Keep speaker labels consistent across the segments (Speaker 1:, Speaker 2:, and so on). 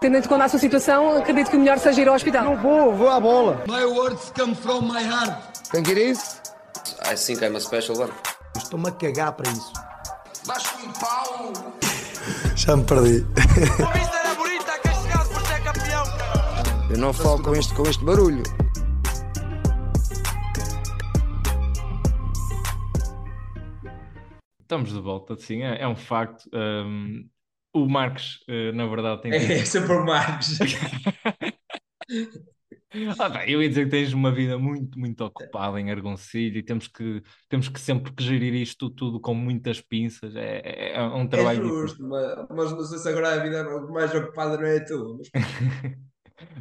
Speaker 1: Tendo em conta a sua situação, acredito que o melhor seja ir ao hospital.
Speaker 2: Não vou, vou à bola.
Speaker 3: My words come from my heart.
Speaker 2: Think it is?
Speaker 4: I think I'm a special one.
Speaker 2: Estou-me a cagar para isso.
Speaker 3: Baixo um pau.
Speaker 2: Já me perdi.
Speaker 5: A vista era bonita, castigado por ser campeão.
Speaker 2: Eu não falo com este, com este barulho.
Speaker 6: Estamos de volta, sim, é, é um facto. Um, o Marcos, uh, na verdade, tem.
Speaker 7: É sempre o Marcos.
Speaker 6: Ah, bem, eu ia dizer que tens uma vida muito, muito ocupada em Argoncilho e temos que, temos que sempre que gerir isto tudo com muitas pinças. É, é, é um
Speaker 7: É
Speaker 6: trabalho
Speaker 7: justo, mas, mas não sei se agora a vida mais ocupada não é a tua. Mas...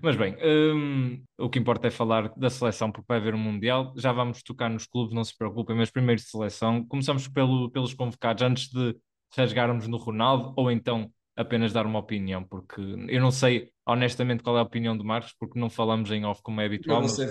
Speaker 6: Mas bem, hum, o que importa é falar da seleção, porque vai haver um Mundial. Já vamos tocar nos clubes, não se preocupem, mas primeiro de seleção. Começamos pelo, pelos convocados, antes de rasgarmos no Ronaldo, ou então apenas dar uma opinião, porque eu não sei honestamente qual é a opinião do Marcos, porque não falamos em off como é habitual.
Speaker 7: eu vou ser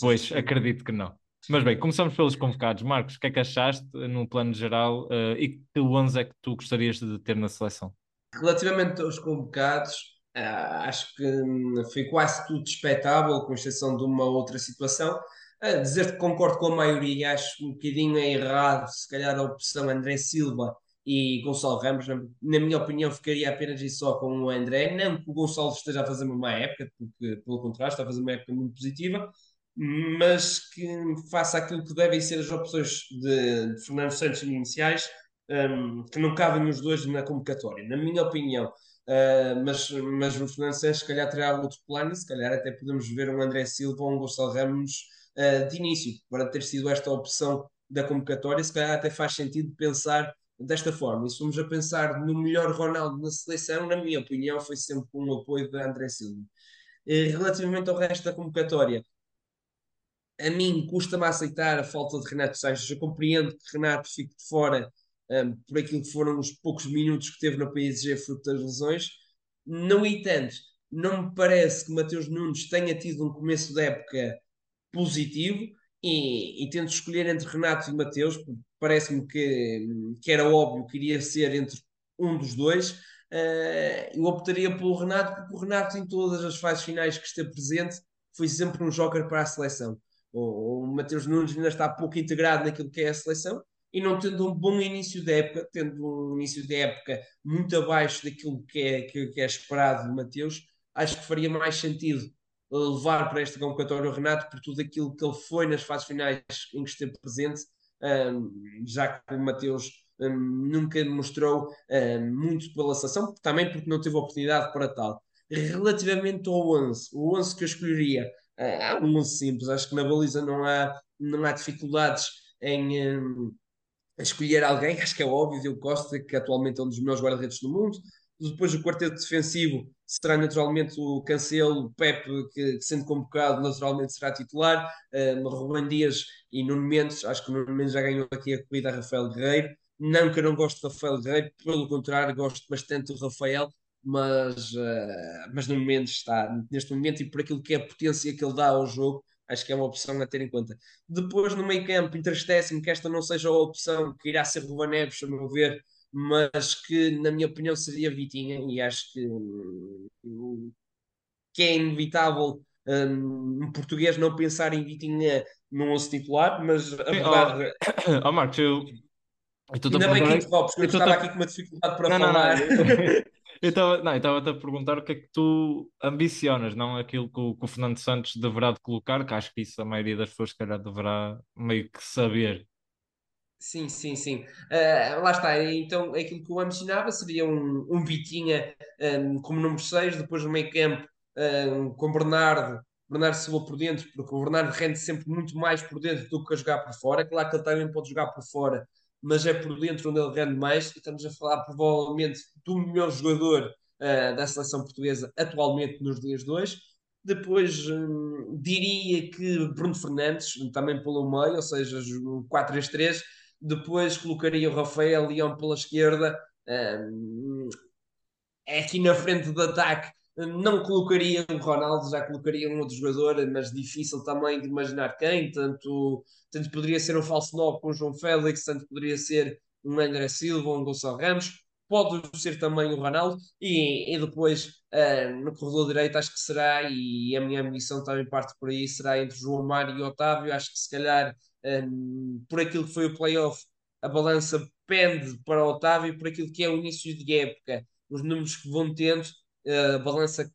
Speaker 6: Pois,
Speaker 7: fofinho.
Speaker 6: acredito que não. Mas bem, começamos pelos convocados. Marcos, o que é que achaste no plano geral eh, e que 11 é que tu gostarias de ter na seleção?
Speaker 7: Relativamente aos convocados, ah, acho que hum, foi quase tudo expectável, com exceção de uma outra situação. Ah, dizer que concordo com a maioria, acho um bocadinho errado, se calhar a opção André Silva e Gonçalo Ramos, na, na minha opinião, ficaria apenas e só com o André. Não que o Gonçalo esteja a fazer uma má época, porque pelo contrário, está a fazer uma época muito positiva, mas que faça aquilo que devem ser as opções de, de Fernando Santos iniciais, hum, que não cabem os dois na convocatória, na minha opinião. Uh, mas, mas o Fernando Santos, se calhar, terá outro plano, se calhar até podemos ver um André Silva ou um Gonçalo Ramos uh, de início, para ter sido esta opção da convocatória, se calhar até faz sentido pensar desta forma. E se formos a pensar no melhor Ronaldo na seleção, na minha opinião, foi sempre com o apoio de André Silva. Uh, relativamente ao resto da convocatória, a mim custa-me aceitar a falta de Renato Sanches. Eu compreendo que Renato fique de fora um, por aquilo que foram os poucos minutos que teve no PSG fruto das lesões. No entanto, não me parece que Mateus Nunes tenha tido um começo de época positivo e, e tento escolher entre Renato e Mateus, parece-me que, que era óbvio que iria ser entre um dos dois. Uh, eu optaria pelo Renato, porque o Renato, em todas as fases finais que esteve presente, foi sempre um joker para a seleção. O, o Mateus Nunes ainda está pouco integrado naquilo que é a seleção e não tendo um bom início de época, tendo um início de época muito abaixo daquilo que é, que, que é esperado de Mateus, acho que faria mais sentido levar para esta convocatória o Renato por tudo aquilo que ele foi nas fases finais em que esteve presente, já que o Mateus nunca mostrou muito pela seleção, também porque não teve oportunidade para tal. Relativamente ao 11, o 11 que eu escolheria é um 11 simples, acho que na baliza não há, não há dificuldades em escolher alguém, acho que é óbvio, Diogo Costa, que atualmente é um dos melhores guarda-redes do mundo. Depois o quarteto defensivo será naturalmente o Cancelo, o Pepe, que, sendo convocado naturalmente será titular, um, Ruben Dias e Nuno Mendes, acho que o Nuno Mendes já ganhou aqui a corrida a Rafael Guerreiro. Não que eu não gosto de Rafael Guerreiro, pelo contrário, gosto bastante do Rafael, mas, uh, mas Nuno Mendes está neste momento e por aquilo que é a potência que ele dá ao jogo, acho que é uma opção a ter em conta. Depois, no meio campo, entristece-me que esta não seja a opção que irá ser Ruben Neves, a meu ver, mas que, na minha opinião, seria Vitinha, e acho que, que é inevitável um, um português não pensar em Vitinha no 11 titular, mas a verdade...
Speaker 6: Oh, oh Marcos, eu... eu
Speaker 7: Ainda bem que interrompes, porque eu estava aqui com uma dificuldade para
Speaker 6: não,
Speaker 7: falar.
Speaker 6: Não, não. Eu estava-te a perguntar o que é que tu ambicionas, não aquilo que o, que o, Fernando Santos deverá de colocar, que acho que isso a maioria das pessoas, se calhar, deverá meio que saber.
Speaker 7: Sim, sim, sim. Uh, lá está. Então, aquilo que eu ambicionava seria um, um Vitinha um, como número 6, depois no meio campo um, com Bernardo, Bernardo Silva por dentro, porque o Bernardo rende sempre muito mais por dentro do que a jogar por fora. Claro que ele também pode jogar por fora, mas é por dentro onde ele rende mais. E estamos a falar provavelmente do melhor jogador uh, da seleção portuguesa atualmente nos dias de hoje. Depois hum, diria que Bruno Fernandes, também pelo meio, ou seja, 4-3-3. Depois colocaria o Rafael Leão pela esquerda. Hum, aqui na frente do ataque não colocaria o Ronaldo, já colocaria um outro jogador, mas difícil também de imaginar quem. Tanto, tanto poderia ser um falso 9 com o João Félix, tanto poderia ser um André Silva, um Gonçalo Ramos, pode ser também o Ronaldo, e, e depois Uh, no corredor direito acho que será, e a minha ambição também parte por aí, será entre João Mário e Otávio. Acho que se calhar, por aquilo que foi o playoff, a balança pende para o Otávio, por aquilo que é o início de época, os números que vão tendo, a balança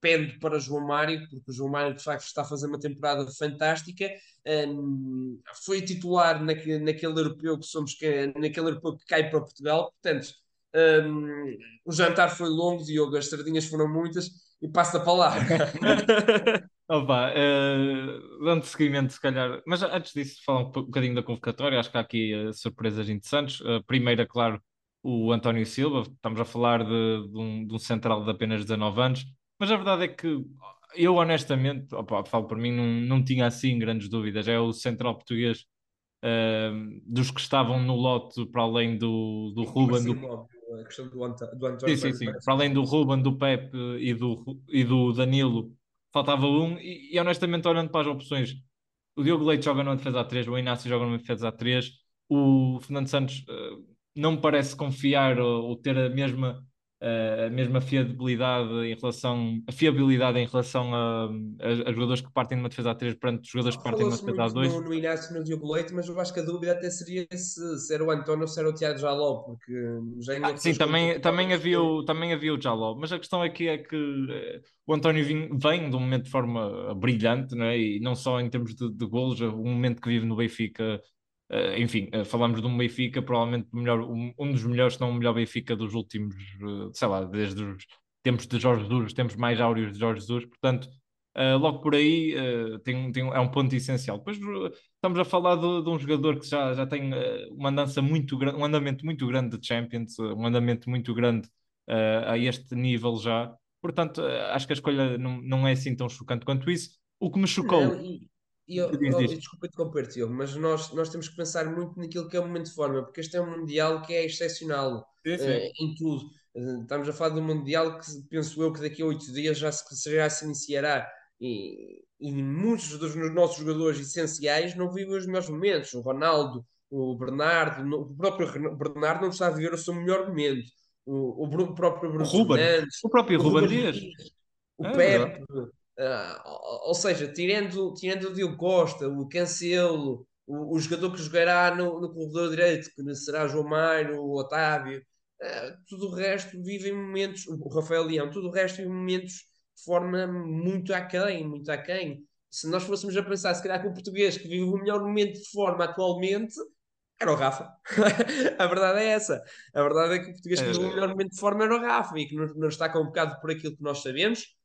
Speaker 7: pende para João Mário, porque o João Mário de facto está a fazer uma temporada fantástica. Um, foi titular naquele, europeu que somos que, naquele europeu que cai para Portugal, portanto. Um, o jantar foi longo, Diogo, as sardinhas foram muitas e passa a palavra.
Speaker 6: Opa, uh, dando seguimento, se calhar, mas antes disso, falar um bocadinho da convocatória. Acho que há aqui uh, surpresas interessantes. Uh, primeira, claro, o António Silva. Estamos a falar de, de, um, de um central de apenas 19 anos, mas a verdade é que eu, honestamente, opa, falo por mim, não, não tinha assim grandes dúvidas. É o central português uh, dos que estavam no lote, para além do, do Ruben. Do...
Speaker 7: a questão do, Ant do António.
Speaker 6: Sim, sim, sim. Para além do Ruben, do Pepe e do, e do Danilo, faltava um. E, e, honestamente, olhando para as opções, o Diogo Leite joga numa defesa A3, o Inácio joga numa defesa A3, o Fernando Santos uh, não parece confiar ou, ou ter a mesma a mesma fiabilidade em relação a fiabilidade em relação a, a, a jogadores que partem de uma defesa A3 perante os jogadores que partem de uma defesa A2
Speaker 7: no, no Inácio no Diogo Leite, mas eu acho que a dúvida até seria se, se era o António ou se era o Tiago Jaló porque já
Speaker 6: ah, sim, também, também, havia o, também havia o Jaló mas a questão aqui é que eh, o António vem, vem de um momento de forma brilhante não é? e não só em termos de, de golos, o momento que vive no Benfica Uh, enfim, uh, falamos de um Benfica, provavelmente melhor, um, um, dos melhores, se não o melhor Benfica dos últimos, uh, sei lá, desde os tempos de Jorge Jesus, os tempos mais áureos de Jorge Jesus, portanto, logo por aí tem, tem, é um ponto essencial. Depois estamos a falar de, de um jogador que já, já tem uma andança muito grande, um andamento muito grande de Champions, um andamento muito grande a este nível já, portanto, acho que a escolha não, não é assim tão chocante quanto isso. O que me chocou.
Speaker 7: Não, e e eu, diz, diz. desculpa interromper, Tiago, mas nós, nós temos que pensar muito naquilo que é o momento de forma, porque este é um Mundial que é excepcional sim, sim. Uh, em tudo. Uh, estamos a falar de um Mundial que penso eu que daqui a oito dias já se, já se iniciará. E, e muitos dos nossos jogadores essenciais não vivem os melhores momentos. O Ronaldo, o Bernardo, o próprio Bernardo não está a viver o seu melhor momento. O, o, próprio Bruno o
Speaker 6: Ruben,
Speaker 7: Fernandes,
Speaker 6: o próprio Ruben Dias,
Speaker 7: o é, Pepe, Uh, ou seja, tirando, tirando o Diogo Costa, o Cancelo, o, o jogador que jogará no, no corredor direito, que será João Mário, o Otávio, uh, tudo o resto vive em momentos, o Rafael Leão, tudo o resto vive momentos de forma muito aquém, muito aquém. Se nós fôssemos a pensar, se calhar, que o português que vive o melhor momento de forma atualmente era o Rafa. a verdade é essa. A verdade é que o português que vive o melhor momento de forma era o Rafa e que não, não está convocado por aquilo que nós sabemos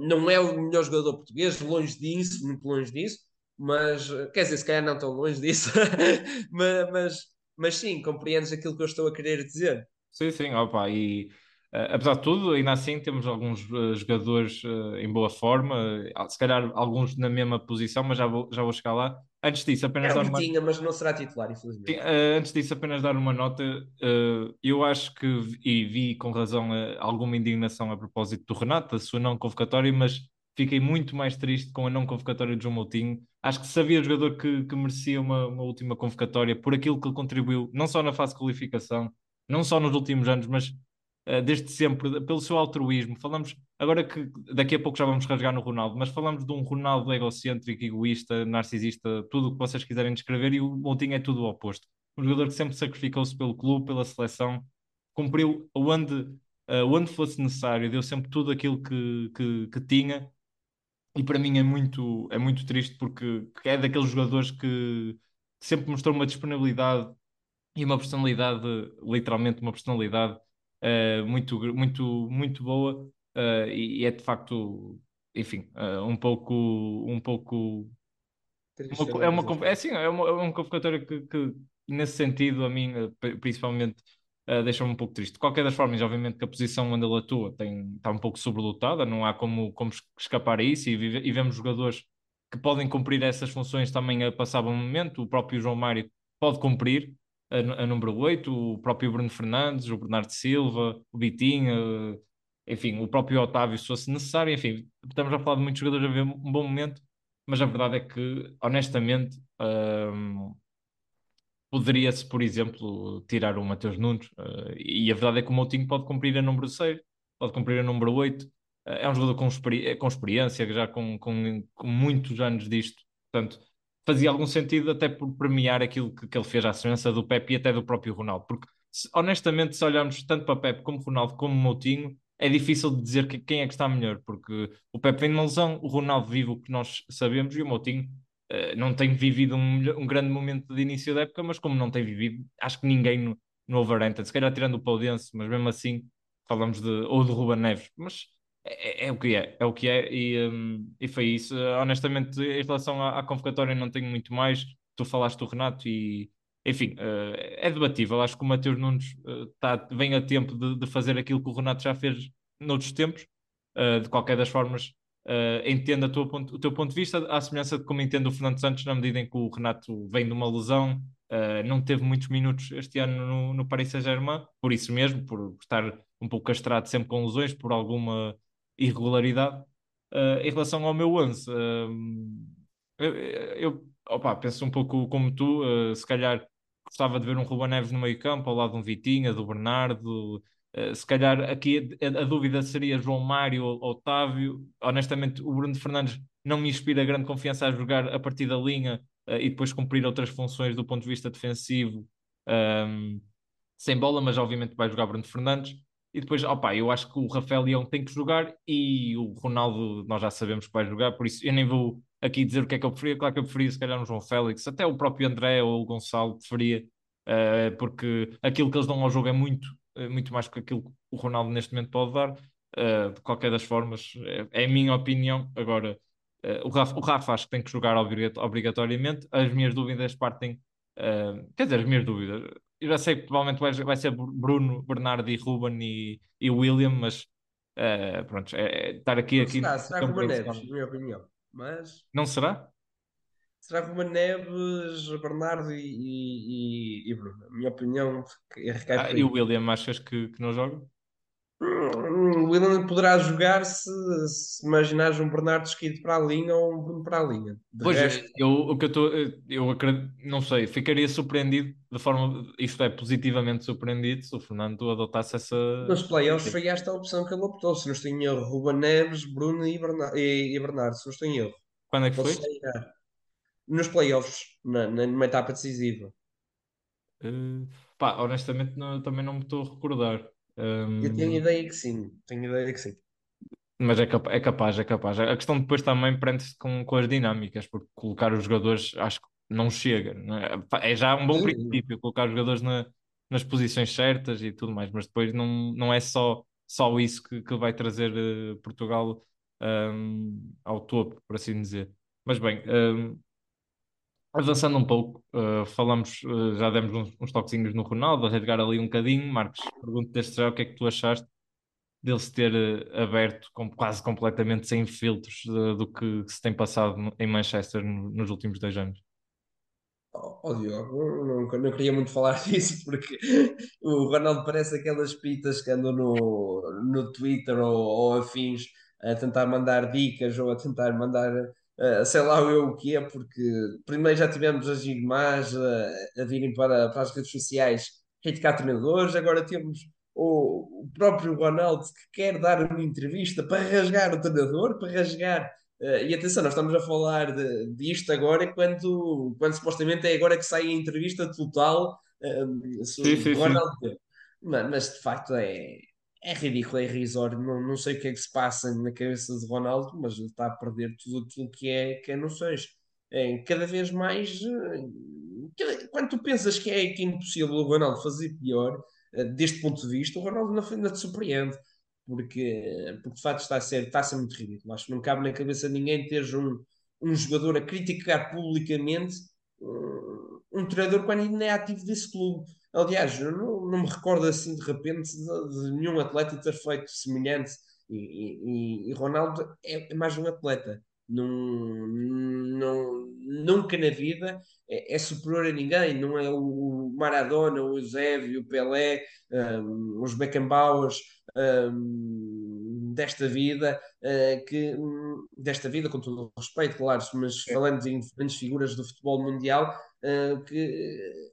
Speaker 7: não é o melhor jogador português, longe disso, muito longe disso, mas quer dizer, se calhar não tão longe disso, mas, mas, mas, sim, compreendes aquilo que eu estou a querer dizer.
Speaker 6: Sim, sim, opa, e uh, apesar de tudo, ainda assim temos alguns uh, jogadores uh, em boa forma, se calhar alguns na mesma posição, mas já vou, já vou chegar lá. Antes disso, apenas
Speaker 7: é dar uma... tinha, mas não será titular, infelizmente. Sim,
Speaker 6: uh, antes disso, apenas dar uma nota. Uh, eu acho que, e vi com razão uh, alguma indignação a propósito do Renato, da sua não convocatória, mas fiquei muito mais triste com a não convocatória de João Moutinho. Acho que sabia o jogador que, que merecia uma, uma, última convocatória por aquilo que ele contribuiu, não só na fase de qualificação, não só nos últimos anos, mas eh, desde sempre, pelo seu altruísmo. Falamos, agora que daqui a pouco já vamos rasgar no Ronaldo, mas falamos de um Ronaldo egocêntrico, egoísta, narcisista, tudo o que vocês quiserem descrever, e o Moutinho é tudo o oposto. Um jogador que sempre sacrificou-se pelo clube, pela seleção, cumpriu onde, uh, onde fosse necessário, deu sempre tudo aquilo que, que, que tinha. E para mim é muito, é muito triste porque é daqueles jogadores que sempre mostrou uma disponibilidade e uma personalidade, literalmente uma personalidade uh, muito, muito, muito boa uh, e, e, é de facto, enfim, uh, um pouco, um pouco uma, é uma é sim, é uma, é uma convocatória que, que, nesse sentido a mim principalmente deixa-me um pouco triste. De qualquer das formas, obviamente que a posição onde ele atua tem, está um pouco sobrelotada, não há como, como escapar a isso e, vive, e vemos jogadores que podem cumprir essas funções também a passar um momento. O próprio João Mário pode cumprir, a, a número 8, o próprio Bruno Fernandes, o Bernardo Silva, o Bitinho, enfim, o próprio Otávio, se fosse necessário, enfim, estamos a falar de muitos jogadores a ver um bom momento, mas a verdade é que, honestamente, hum, poderia-se, por exemplo, tirar o Mateus Nunes, uh, e a verdade é que o Moutinho pode cumprir a número 6, pode cumprir a número 8. Eh, é um jogador com, experi com experiência, já com, com, com, muitos anos disto. Portanto, fazia algum sentido até por premiar aquilo que, que ele fez à semelhança do Pepe e até do próprio Ronaldo. Porque, se, honestamente, se olharmos tanto para Pepe como Ronaldo como Moutinho, é difícil de dizer que, quem é que está melhor, porque o Pepe vem de uma lesão, o Ronaldo vive o que nós sabemos e o Moutinho uh, não tem vivido um, um, grande momento de início da época, mas como não tem vivido, acho que ninguém no, no Overhampton, se calhar tirando o Paudense, mas mesmo assim falamos de, ou de Ruben Neves, mas é, é, é, o que é, é o que é, e, um, e foi isso. Honestamente, em relação à, à, convocatória, não tenho muito mais. Tu falaste do Renato e, enfim, uh, é debatível. Acho que o Mateus Nunes uh, tá, vem a tempo de, de, fazer aquilo que o Renato já fez noutros tempos. Uh, de qualquer das formas, entendo tua ponto, o teu ponto de vista, à semelhança de como entendo o Fernando Santos, na medida em que o Renato vem de uma lesão, não teve muitos minutos este ano no, no Paris Saint-Germain, por isso mesmo, por estar um pouco castrado sempre com lesões, por alguma irregularidade. Uh, em relação ao meu 11, uh, eu, eu opa, penso um pouco como tu, uh, se calhar gostava de ver um Ruben Neves no meio campo, ao lado de um Vitinha, do Bernardo. se calhar aqui a, dúvida seria João Mário ou Otávio. Honestamente, o Bruno Fernandes não me inspira grande confiança a jogar a partir da linha e depois cumprir outras funções do ponto de vista defensivo. Um, sem bola, mas obviamente vai jogar Bruno Fernandes. E depois, opa, eu acho que o Rafael Leão tem que jogar e o Ronaldo nós já sabemos que vai jogar, por isso eu nem vou aqui dizer o que é que eu preferia. Claro que eu preferia se calhar um João Félix, até o próprio André ou o Gonçalo preferia, uh, porque aquilo que eles dão ao jogo é muito, uh, muito mais que aquilo que o Ronaldo neste momento pode dar. Uh, de qualquer das formas, é, é, a minha opinião. Agora, o Rafa, o, Rafa, acho que tem que jogar obrigatoriamente. As minhas dúvidas partem, quer dizer, as minhas dúvidas eu já sei que provavelmente vai, vai ser Bruno, Bernardo e Ruben e, e William, mas uh, pronto, é, é, estar aqui. aqui
Speaker 7: será, será Ruben Neves, na minha opinião. Mas...
Speaker 6: Não será?
Speaker 7: Será Ruben Neves, Bernardo e, e, e Bruno. A minha opinião
Speaker 6: é ah, E o William, achas que, que não joga?
Speaker 7: O William poderá jogar se, se imaginares um Bernardo esquido para a linha ou um Bruno para a linha.
Speaker 6: De pois, resto... eu, o que eu estou, eu acredito, não sei, ficaria surpreendido de forma, isto é, positivamente surpreendido se o Fernando adotasse essa.
Speaker 7: Nos playoffs foi esta a opção que ele optou. Se não estou em erro, Ruben Neves, Bruno e Bernardo, e, e Bernardo se não estou em erro.
Speaker 6: Quando é que foi?
Speaker 7: Nos playoffs, na, numa etapa decisiva.
Speaker 6: Uh, pá, honestamente não, também não me estou a recordar.
Speaker 7: Um... Eu tenho ideia que sim, tenho ideia que sim.
Speaker 6: Mas é, capa é capaz, é capaz. A questão depois também prende-se com, com as dinâmicas, porque colocar os jogadores acho que não chega. Não é? é? já um bom princípio colocar os jogadores na, nas posições certas e tudo mais, mas depois não, não é só, só isso que, que vai trazer uh, Portugal um, ao topo, por assim dizer. Mas bem, um, Avançando um pouco, uh, falamos, uh, já demos uns, uns toquezinhos no Ronaldo, a rasgar ali um bocadinho. Marcos, pergunto deste já o que é que tu achaste dele se ter uh, aberto com, quase completamente sem filtros do que se tem passado no, em Manchester no, nos últimos dois anos.
Speaker 7: Oh, Diogo, não, não, queria muito falar disso porque o Ronaldo parece aquelas pitas que andam no, no Twitter ou, ou afins a tentar mandar dicas ou a tentar mandar Uh, sei lá eu o que é, porque primeiro já tivemos as irmãs uh, a virem para, para as redes sociais criticar treinadores, agora temos o, o próprio Ronaldo que quer dar uma entrevista para rasgar o treinador, para rasgar. Uh, e atenção, nós estamos a falar de, disto agora quando, quando supostamente é agora que sai a entrevista total uh, sobre sim, sim, Ronaldo. Sim. Mas, mas de facto é, é ridículo, é irrisório. Não, não sei o que é que se passa na cabeça de Ronaldo, mas ele está a perder tudo aquilo que é, que é noções. É, cada vez mais. Eh, quando tu pensas que é, que é impossível o Ronaldo fazer pior, eh, deste ponto de vista, o Ronaldo ainda te surpreende. Porque, porque de facto está a, ser, está a ser muito ridículo. Acho que não cabe na cabeça de ninguém ter um, um jogador a criticar publicamente um, um treinador quando ainda é ativo desse clube. Aliás, eu não, não me recordo assim de repente de, de nenhum atleta ter feito semelhante. E, e, e Ronaldo é, é, mais um atleta. Num, num, nunca na vida é, é, superior a ninguém. Não é o Maradona, o Eusébio, o Pelé, um, os Beckenbauers um, desta vida, uh, que, um, desta vida, com todo o respeito, claro, mas falando em diferentes figuras do futebol mundial, uh, que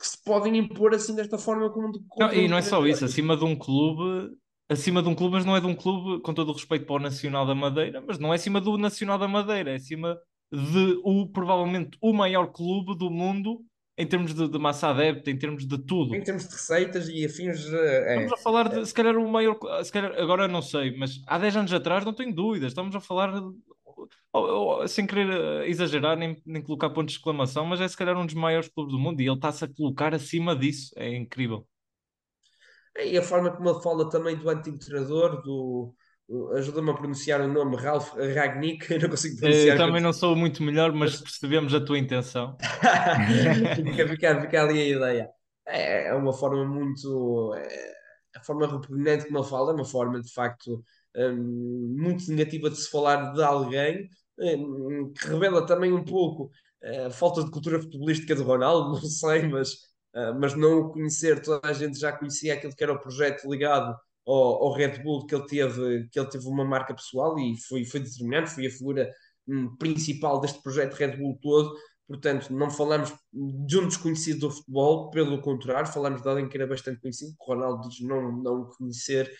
Speaker 7: que se podem impor assim desta forma como
Speaker 6: não, e não é só isso, acima de um clube acima de um clube, mas não é de um clube, com todo o respeito para o Nacional da Madeira, mas não é acima do Nacional da Madeira, é acima de o, provavelmente o maior clube do mundo em termos de, de massa adepta, em termos de tudo.
Speaker 7: Em termos de receitas e afins. É,
Speaker 6: Estamos a falar de, se calhar, o maior. Se calhar, agora não sei, mas há 10 anos atrás não tenho dúvidas. Estamos a falar, sem querer eh, exagerar, nem, nem colocar pontos de exclamação, mas é se calhar um dos maiores clubes do mundo e ele está-se a colocar acima disso. É incrível.
Speaker 7: E a forma como ele fala também do antigo treinador, do. Ajuda-me a pronunciar o nome Ralph Ragnick, eu não consigo pronunciar.
Speaker 6: Eu também não sou muito melhor, mas percebemos a tua intenção.
Speaker 7: fica, fica, fica ali a ideia. É, é uma forma muito. É, a forma repugnante como ele fala é uma forma de facto um, muito negativa de se falar de alguém, um, que revela também um pouco uh, a falta de cultura futebolística de Ronaldo, não sei, mas Uh, mas não o conhecer, toda a gente já conhecia aquilo que era o projeto ligado ao, ao, Red Bull, que ele teve, que ele teve uma marca pessoal e foi, foi determinante, foi a figura um, principal deste projeto Red Bull todo. Portanto, não falamos de um desconhecido do futebol, pelo contrário, falamos de alguém que era bastante conhecido, que Ronaldo diz não, não conhecer,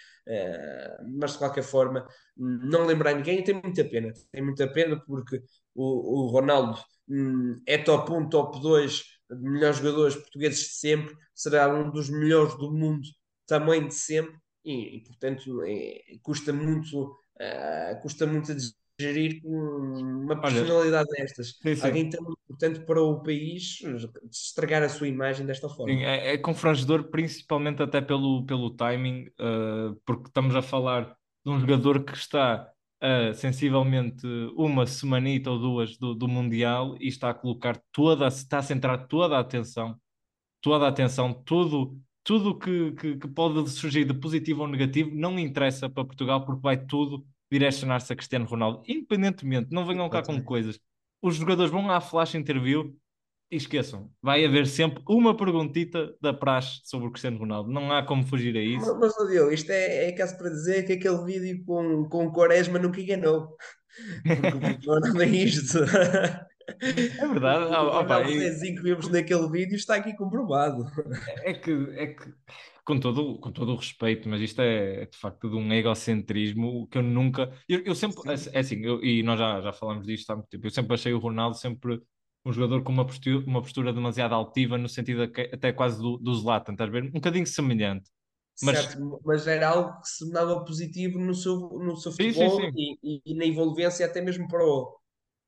Speaker 7: mas de qualquer forma, não lembrar ninguém, tem muita pena. Tem muita pena porque o, o Ronaldo um, é top 1, top 2 de melhores jogadores portugueses de sempre, será um dos melhores do mundo também de sempre, e, e portanto é, custa muito uh, custa muito a gerir uma personalidade Olha, destas. Sim, sim. Alguém tão importante para o país estragar a sua imagem desta forma.
Speaker 6: Sim, é, é confrangedor, principalmente até pelo, pelo timing, uh, porque estamos a falar de um jogador que está a sensivelmente uma semanita ou duas do, do Mundial e está a colocar toda, está a centrar toda a atenção, toda a atenção, tudo, tudo que, que, que pode surgir de positivo ou negativo não interessa para Portugal porque vai tudo direcionar-se a Cristiano Ronaldo, independentemente, não venham cá com coisas. Os jogadores vão à flash interview e esqueçam, vai haver sempre uma perguntita da praxe sobre o Cristiano Ronaldo. Não há como fugir a isso.
Speaker 7: Mas, mas Diogo, isto é, é caso para dizer que aquele vídeo com, com o Quaresma nunca enganou. Porque o Ronaldo é isto.
Speaker 6: É verdade.
Speaker 7: O oh, opa, e... que vimos naquele vídeo está aqui comprovado.
Speaker 6: É que, é que com, todo, com todo o respeito, mas isto é, é de facto de um egocentrismo que eu nunca. Eu, eu sempre. É, é assim, eu, e nós já, já falamos disto há muito tempo. Eu sempre achei o Ronaldo sempre um jogador com uma postura, uma postura demasiado altiva, no sentido até quase do, do Zlatan, estás a ver? Um bocadinho semelhante.
Speaker 7: Mas... Certo, mas era algo que se dava positivo no seu, no seu futebol sim, sim, sim. E, e, na envolvência até mesmo para o,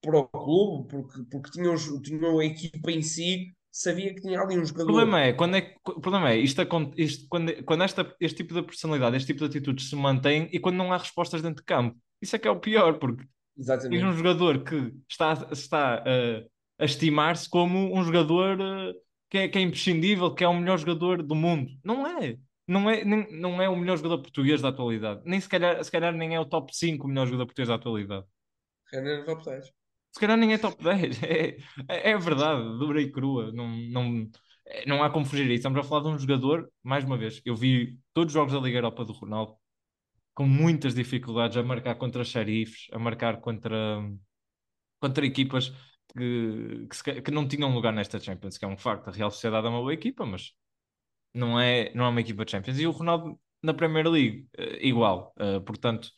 Speaker 7: para o clube, porque, porque tinha, tinha a equipa em si, sabia que tinha ali um jogador.
Speaker 6: O problema é, quando é, o problema é isto, isto, quando, quando esta, este tipo de personalidade, este tipo de atitudes se mantém e quando não há respostas dentro de campo. Isso é que é o pior, porque Exatamente. tens um jogador que está, está uh, a estimar-se como um jogador uh, que, é, que é imprescindível, que é o melhor jogador do mundo. Não é. Não é, nem, não é o melhor jogador português da atualidade. Nem se calhar, se calhar nem é o top 5 o melhor jogador português da atualidade.
Speaker 7: Top 10.
Speaker 6: Se calhar nem é top 10. É, é, verdade, dura e crua. Não, não, é, não há como fugir isso. Estamos a falar de um jogador, mais uma vez, eu vi todos os jogos da Liga Europa do Ronaldo com muitas dificuldades a marcar contra xerifes, a marcar contra, contra equipas que, que, que, não tinham lugar nesta Champions, que é um facto. A Real Sociedade é uma boa equipa, mas não é, não é uma equipa de Champions. E o Ronaldo na Premier League, uh, igual. Uh, portanto,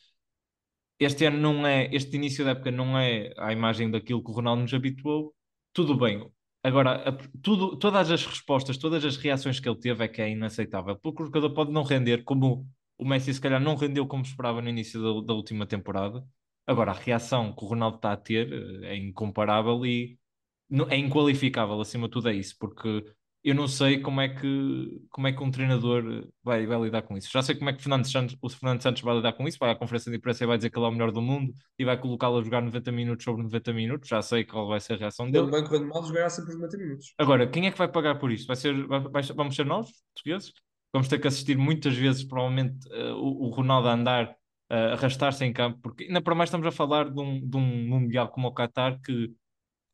Speaker 6: este ano não é, este início da época não é a imagem daquilo que o Ronaldo nos habituou. Tudo bem. Agora, a, tudo, todas as respostas, todas as reações que ele teve é que é inaceitável. Porque o jogador pode não render como o Messi se calhar não rendeu como esperava no início da, da última temporada. Agora, a reação que o Ronaldo está a ter eh, é incomparável e é inqualificável, acima de tudo é isso, porque eu não sei como é que, como é que um treinador vai, vai lidar com isso. Já sei como é que Fernando Santos, o Fernando Santos vai lidar com isso, vai à conferência de imprensa e vai dizer que ele é o melhor do mundo e vai colocá-lo a jogar 90 minutos sobre 90 minutos, já sei qual vai ser a reação dele.
Speaker 7: Bem, quando mal jogará sempre os 90 minutos.
Speaker 6: Agora, quem é que vai pagar por isto? Vai ser, vai, vai, vamos ser nós, portugueses? Vamos ter que assistir muitas vezes, provavelmente, uh, o, o Ronaldo a andar uh, arrastar-se em campo, porque ainda para mais estamos a falar de um, de um Mundial como o Qatar que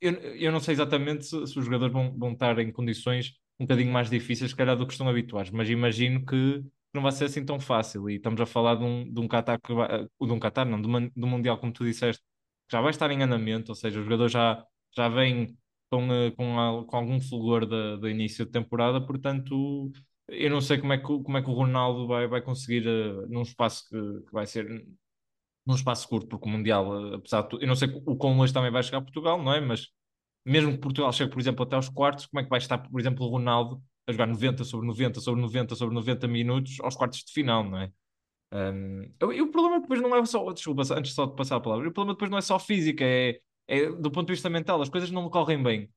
Speaker 6: eu, eu não sei exatamente se, se os jogadores vão, vão estar em condições um bocadinho mais difíceis, se calhar, do que estão habituados, mas imagino que não vai ser assim tão fácil. E estamos a falar de um, de um Qatar que vai, de um Qatar, não, um Mundial, como tu disseste, que já vai estar em andamento, ou seja, os jogadores já, já vêm com, eh, com, com algum fulgor da, início de temporada, portanto eu não sei como é que, como é que o Ronaldo vai, vai conseguir, eh, num espaço que, que vai ser num espaço curto, porque o Mundial, eh, apesar de eu não sei o quão longe também vai chegar a Portugal, não é? Mas mesmo que Portugal chegue, por exemplo, até aos quartos, como é que vai estar, por exemplo, o Ronaldo a jogar 90 sobre 90 sobre 90 sobre 90 minutos aos quartos de final, não é? Um, e o problema depois não é só, desculpa, antes só de passar a palavra, o problema depois não é só física, é, é do ponto de vista mental, as coisas não lhe correm bem.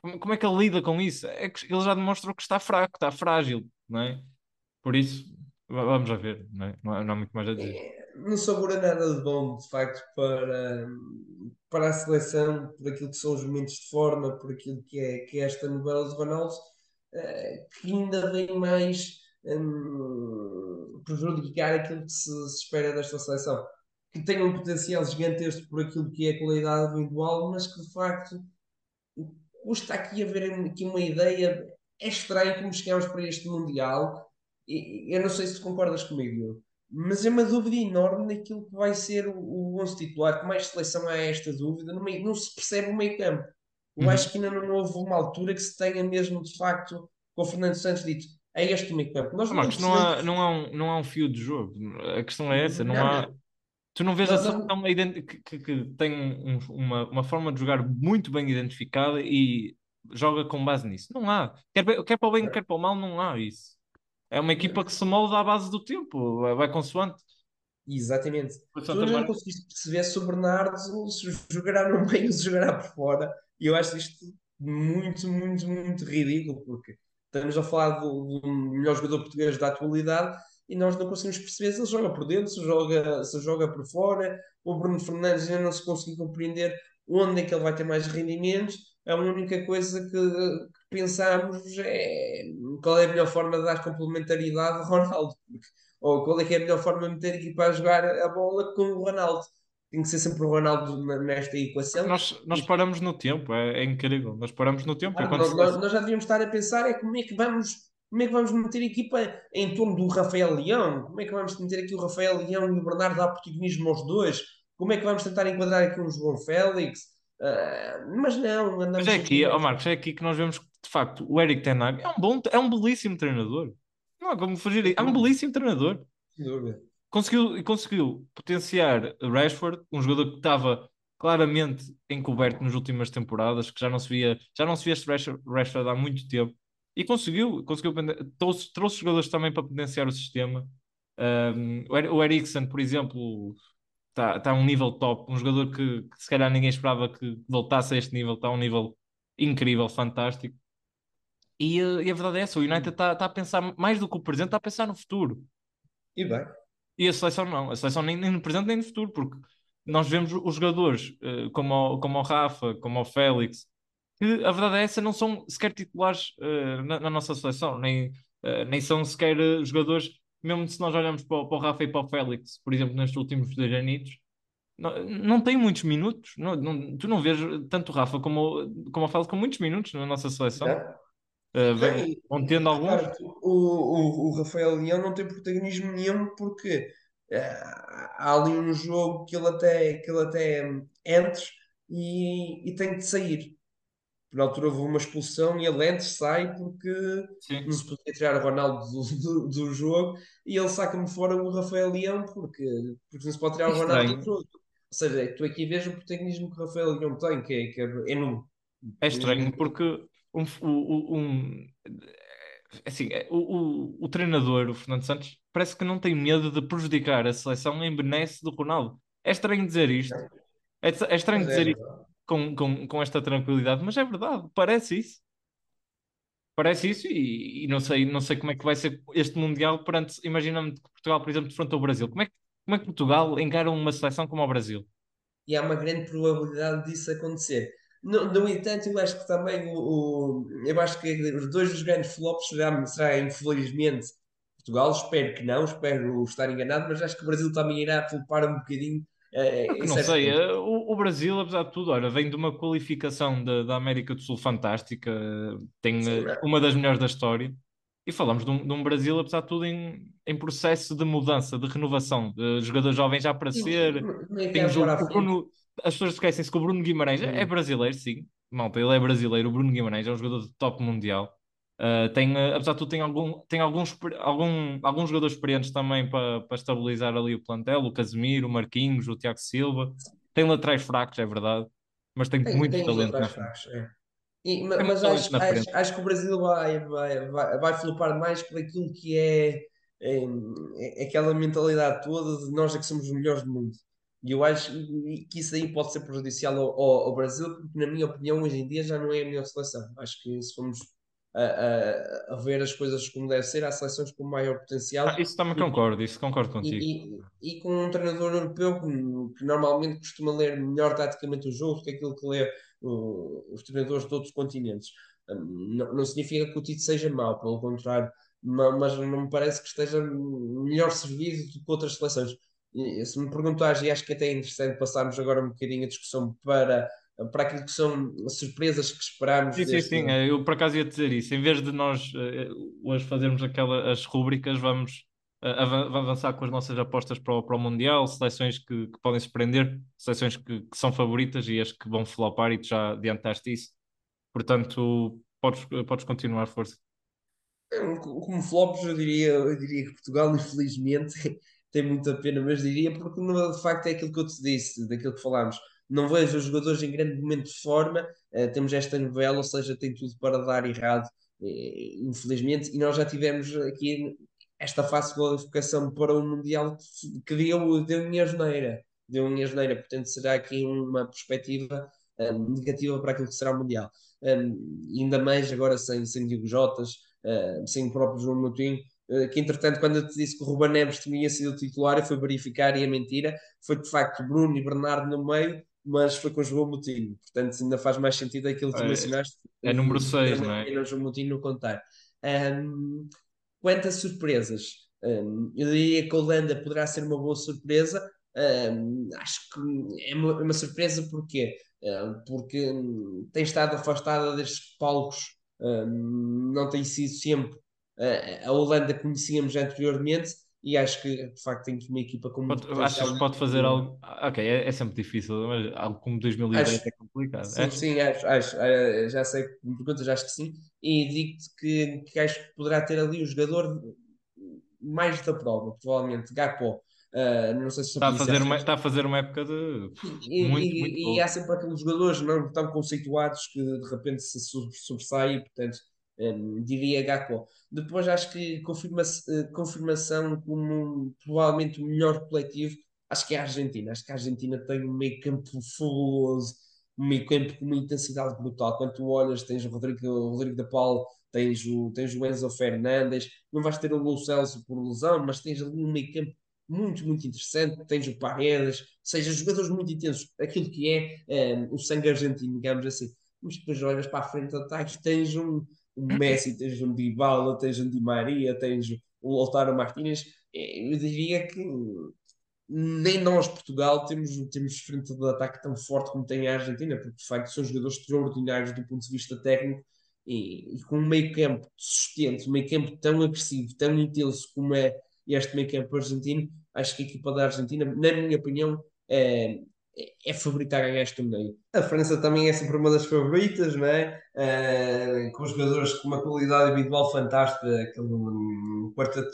Speaker 6: Como, como é que ele lida com isso? É que ele já demonstrou que está fraco, está frágil, não é? Por isso, va- vamos a ver, não é? Não há, não há muito mais a dizer.
Speaker 7: Não sabora nada de bom, de facto, para, para a seleção, por aquilo que são os momentos de forma, por aquilo que é, que é esta novela de Ronaldo, eh, que ainda vem mais hum, prejudicar aquilo que se, se espera desta seleção. Que tem um potencial gigantesco por aquilo que é a qualidade individual, mas que de facto custa aqui haver aqui uma ideia. É estranho como chegamos para este Mundial. E, eu não sei se concordas comigo, mas é uma dúvida enorme naquilo que vai ser o, o 11 titular. Com mais seleção há esta dúvida, meio, não se percebe o meio campo. Eu
Speaker 6: Uhum.
Speaker 7: acho que ainda não houve uma altura que se tenha mesmo de facto com o Fernando Santos dito é este o meio campo. Nós
Speaker 6: Ah, Marcos, não
Speaker 7: percebemos-
Speaker 6: há, não, há um, não há um fio de jogo. A questão é essa. Não,
Speaker 7: Não,
Speaker 6: há.
Speaker 7: não.
Speaker 6: Tu não vês
Speaker 7: Não,
Speaker 6: a
Speaker 7: não.
Speaker 6: seleção ident- que, que- que tem um- uma, uma forma de jogar muito bem identificada e joga com base nisso. Não há. Quer, quer para o bem, quer para o mal, não há isso. É uma equipa que se molda à base do tempo, vai, consoante.
Speaker 7: Exatamente.
Speaker 6: O
Speaker 7: Tu não
Speaker 6: Mar-
Speaker 7: conseguiste perceber se o Bernardo se jogará no meio ou se jogará por fora. E eu acho isto muito, muito, muito ridículo, porque estamos a falar do, do melhor jogador português da atualidade e nós não conseguimos perceber se ele joga por dentro, se joga, se joga por fora. O Bruno Fernandes ainda não se conseguiu compreender onde é que ele vai ter mais rendimentos. A única coisa que, que pensamos é qual é a melhor forma de dar complementaridade a Ronaldo. Porque ou qual é que é a melhor forma de meter aqui para jogar a bola com o Ronaldo. Tem que ser sempre o Ronaldo na- nesta equação.
Speaker 6: Nós, nós paramos no tempo, é, é incrível. Nós paramos no tempo. Enquanto
Speaker 7: nós, nós- nós já devíamos estar a pensar é como é que vamos como é que vamos meter a equipa em torno do Rafael Leão? Como é que vamos meter aqui o Rafael Leão e o Bernardo dar protagonismo aos dois? Como é que vamos tentar enquadrar aqui um João Félix? Ah, mas não, andamos
Speaker 6: Mas é aqui, ó Marcos, é aqui que nós vemos de facto, o Eric Ten Hag é um bom, é um belíssimo treinador. Não há como fugir. aí. É um belíssimo treinador. Conseguiu, conseguiu potenciar Rashford, um jogador que estava claramente encoberto nas últimas temporadas, que já não se via, já não se via este Rashford, há muito tempo, e conseguiu, conseguiu trouxe, trouxe jogadores também para potenciar o sistema. Um, o o Eriksen, por exemplo, está tá a um nível top, um jogador que, que se calhar ninguém esperava que voltasse a este nível, está a um nível incrível, fantástico. E, eh, e a verdade é essa, o United está tá a pensar mais do que o presente, está a pensar no futuro.
Speaker 7: E bem.
Speaker 6: E a seleção não, a seleção nem, nem no presente nem no futuro, porque nós vemos os jogadores eh, como, o, como o Rafa, como o Félix, que a verdade é essa, não são sequer titulares eh, na, na nossa seleção, nem, eh, nem são sequer eh, jogadores, mesmo se nós olharmos para, o- para o Rafa e para o Félix, por exemplo, nestes últimos dois anitos, não, não tem muitos minutos. Não, não- tu não vês tanto o Rafa como, o- como o Félix com muitos minutos na nossa seleção.
Speaker 7: Não?
Speaker 6: Vão tendo alguns.
Speaker 7: Claro, o, o, o Rafael Leão não tem protagonismo nenhum porque eh, há ali um jogo que ele até, que ele até entra e, e tem de sair. Na altura houve uma expulsão e ele entra, sai porque
Speaker 6: Sim.
Speaker 7: não se podia tirar o Ronaldo do, do, do jogo e ele saca-me fora o Rafael Leão porque, porque não se pode tirar o Ronaldo do jogo. Ou seja, tu aqui vês o protagonismo que o Rafael Leão tem, que é, que é, é.
Speaker 6: É estranho porque um, um- assim, é, o, o, o treinador, o Fernando Santos, parece que não tem medo de prejudicar a seleção em benesse do Ronaldo. É estranho dizer isto. É, é estranho
Speaker 7: é
Speaker 6: dizer isto com, com, com esta tranquilidade, mas é verdade, parece isso. Parece isso e, e não sei, não sei como é que vai ser este Mundial perante, imaginando que Portugal, por exemplo, defronta o Brasil. Como é que, como é que Portugal encara uma seleção como o Brasil?
Speaker 7: e há uma grande probabilidade disso acontecer. No, no entanto, eu acho que também o, o- eu acho que os dois dos grandes flops será, será infelizmente Portugal, espero que não, espero estar enganado, mas acho que o Brasil também irá flopar um bocadinho. eh,
Speaker 6: É não
Speaker 7: certos
Speaker 6: sei, eh, o, o Brasil, apesar de tudo, olha, vem de uma qualificação da, da América do Sul fantástica, tem
Speaker 7: Sim,
Speaker 6: eh,
Speaker 7: é?
Speaker 6: uma das melhores da história, e falamos de um, de um Brasil, apesar de tudo, em, em processo de mudança, de renovação, de jogadores jovens já a aparecer.
Speaker 7: Não- não é
Speaker 6: Tem
Speaker 7: à
Speaker 6: o. Bruno, as pessoas esquecem-se que o Bruno Guimarães é, é brasileiro, sim, malta, ele é brasileiro, o Bruno Guimarães é um jogador de top mundial. Uh, tem, uh, apesar de tudo, tem, algum, tem alguns, algum, alguns jogadores experientes também para, para estabilizar ali o plantel, o Casemiro, o Marquinhos, o Tiago Silva. Tem laterais fracos, é verdade, mas tem, tem muito
Speaker 7: tem
Speaker 6: talento na
Speaker 7: frente. É. E, mas, mas acho, acho, acho, que o Brasil vai, vai, vai, vai flopar mais por aquilo que é, é, é, aquela mentalidade toda de nós é que somos os melhores do mundo. E eu acho que isso aí pode ser prejudicial ao, ao, Brasil, porque, na minha opinião, hoje em dia já não é a melhor seleção. Acho que se formos a, a, a, ver as coisas como deve ser, há seleções com maior potencial.
Speaker 6: Ah, isso também concordo, isso concordo contigo.
Speaker 7: E, e, e, com um treinador europeu que, que, normalmente costuma ler melhor taticamente o jogo do que aquilo que lê uh, os treinadores de outros continentes. Um, não, não, significa que o Tite seja mau, pelo contrário, mas, mas não me parece que esteja melhor servido do que outras seleções. Se me perguntares, e acho que até é interessante passarmos agora um bocadinho a discussão para para aquilo que são surpresas que esperamos.
Speaker 6: Sim, sim, sim. Eu por acaso ia dizer isso. Em vez de nós uh, hoje fazermos aquela, as rúbricas, vamos uh, avançar com as nossas apostas para o, para o Mundial, seleções que, que podem se prender, seleções que, que, são favoritas e as que vão flopar, e tu já adiantaste isso. Portanto, podes, podes continuar, força.
Speaker 7: Como flops, eu diria, eu diria que Portugal, infelizmente, tem muita pena, mas diria porque de facto é aquilo que eu te disse, daquilo que falámos não vejo os jogadores em grande momento de forma. Uh, temos esta novela, ou seja, tem tudo para dar errado, uh, infelizmente. E nós já tivemos aqui esta fase de qualificação para o Mundial que deu, deu minha geneira. Deu minha geneira, portanto, será aqui uma perspectiva um, eh, negativa para aquilo que será o Mundial. Um, ainda mais agora sem, sem Diego Jotas, uh, sem o próprio João Moutinho, que entretanto, quando eu te disse que o Ruben Neves tinha sido titular, eu fui verificar e a mentira foi de facto Bruno e Bernardo no meio mas foi com o João Moutinho, portanto ainda faz mais sentido aquilo que tu é, mencionaste.
Speaker 6: É número 6, não é?
Speaker 7: E o João Moutinho no contar. Um, quanto a surpresas, um, eu diria que a Holanda poderá ser uma boa surpresa. Um, acho que é uma, é uma surpresa porque, porque tem estado afastada destes palcos, não tem sido sempre a Holanda conhecíamos anteriormente e acho que de facto tem uma equipa com muito
Speaker 6: pode, Achas que pode fazer algo? Ah, ok, é, é, sempre difícil, mas algo como 2010 acho, é complicado.
Speaker 7: Sim, é? sim, acho, acho, eh, já sei que me perguntas, acho que sim, e digo-te que, que acho que poderá ter ali o jogador mais da prova, provavelmente, Gakpo. Uh, não sei se
Speaker 6: está, a fazer uma, está a fazer uma época de
Speaker 7: e, muito, e, muito e há sempre aqueles jogadores não tão conceituados que de repente se sobressaem, portanto um, diria Gakpo. Depois acho que confirma eh, confirmação como provavelmente o melhor coletivo, acho que é a Argentina. Acho que a Argentina tem um meio campo fabuloso, um meio campo com uma intensidade brutal. Quando tu olhas, tens o Rodrigo, o Rodrigo da Paulo, tens o, tens o Enzo Fernandes, não vais ter o Lu Celso por lesão, mas tens ali um meio campo muito, muito interessante. Tens o Paredes, ou seja, jogadores muito intensos, aquilo que é um, o sangue argentino, digamos assim. Mas depois olhas para a frente do ataque, tens um, o Messi, tens um Dybala, tens um Di Maria, tens o Lautaro Martínez, eu diria que nem nós, Portugal, temos, temos frente de ataque tão forte como tem a Argentina, porque de facto são jogadores extraordinários do ponto de vista técnico e, e com um meio campo sustento, um meio campo tão agressivo, tão intenso como é este meio campo argentino, acho que a equipa da Argentina, na minha opinião, é, é favorita a ganhar este torneio. A França também é sempre uma das favoritas, não é? Uh, com jogadores com uma qualidade individual fantástica, aquele, um, quarteto,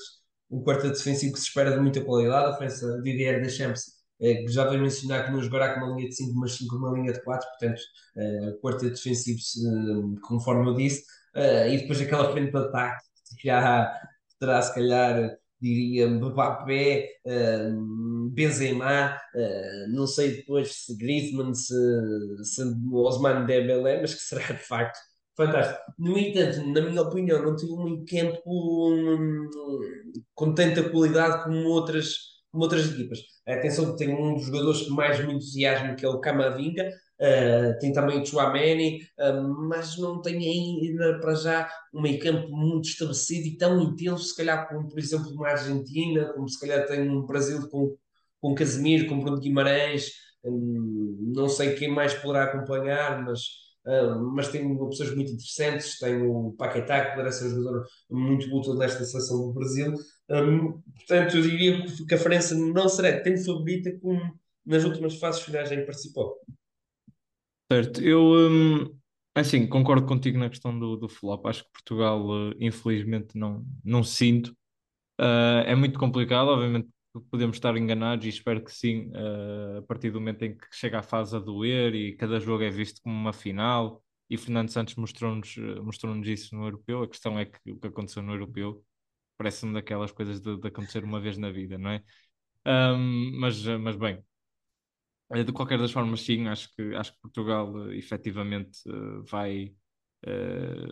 Speaker 7: um defensivo que se espera de muita qualidade. A França, Didier Deschamps, é, que já veio mencionar que não jogará com uma linha de 5, mas sim com uma linha de 4, portanto, uh, quarteto defensivo, conforme eu disse, uh, e depois aquela frente de ataque, já terá se calhar diria Mbappé, uh, Benzema, uh, não sei depois se Griezmann, se, se Osman Dembélé, mas que será de facto fantástico. No entanto, na minha opinião, não tem um campo um, com tanta qualidade como outras, como outras equipas. Atenção que tem um dos jogadores que mais me entusiasma, que é o Camavinga, Uh, tem também o Chouameni, uh, mas não tem ainda para já um meio campo muito estabelecido e tão intenso, se calhar como por exemplo uma Argentina, como se calhar tem um Brasil com, com Casemiro, com Bruno Guimarães, um, não sei quem mais poderá acompanhar, mas, uh, mas tem opções muito interessantes, tem o Paquetá, que parece um jogador muito útil nesta seleção do Brasil, um, portanto eu diria que a França não será tão favorita como nas últimas fases finais em que participou.
Speaker 6: Certo, eu, hum, Assim, concordo contigo na questão do, do flop. Acho que Portugal, eh, infelizmente, não, não sinto. Uh, é muito complicado, obviamente podemos estar enganados e espero que sim, uh, a partir do momento em que chega a fase a doer e cada jogo é visto como uma final. E Fernando Santos mostrou-nos mostrou isso no Europeu. A questão é que o que aconteceu no Europeu parece-me daquelas coisas de, de, acontecer uma vez na vida, não é? Um, mas, mas bem, eh, de qualquer das formas, sim, acho que, acho que Portugal efetivamente vai,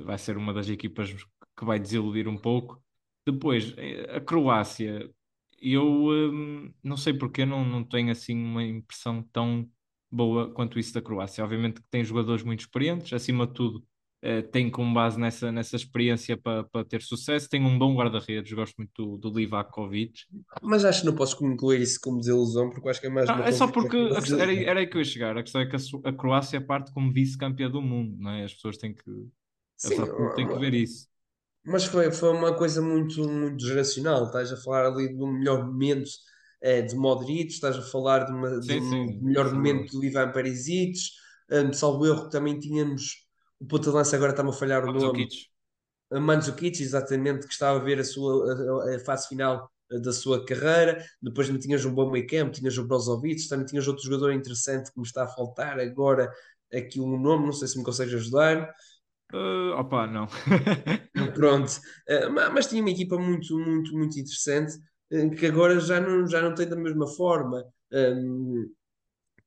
Speaker 6: vai ser uma das equipas que vai desiludir um pouco. Depois, a Croácia, eu um, não sei porque não, não tenho assim uma impressão tão boa quanto isso da Croácia. Obviamente que tem jogadores muito experientes, acima de tudo, uh, tem como base nessa, nessa experiência para pa ter sucesso. Tem um bom guarda-redes, gosto muito do, do Livakovic.
Speaker 7: Mas acho que não posso concluir isso como desilusão, porque acho que é mais
Speaker 6: não, É só porque era, era aí que eu ia chegar. A questão é que a, a Croácia parte como vice-campeã do mundo, não é? As pessoas têm que, Sim, têm que ver isso.
Speaker 7: Mas foi, foi uma coisa muito, muito geracional. Estás a falar ali do melhor momento é, de Modric, estás a falar de, uma, sim, um sim, melhor sim. momento do Ivan Perisic. Um, salvo erro, também tínhamos o ponta de lança agora está-me a falhar o nome. Mandzukic, exatamente, que estava a ver a sua a, a fase final eh, da sua carreira. Depois não tinhas um bom meio campo, tinhas o Brozovic, também tinhas outro jogador interessante que me está a faltar agora aqui um nome, não sei se me consegues ajudar.
Speaker 6: Uh, opa, não.
Speaker 7: Pronto, uh, mas, tinha uma equipa muito, muito, muito interessante uh, que agora já não, já não tem da mesma forma. Um,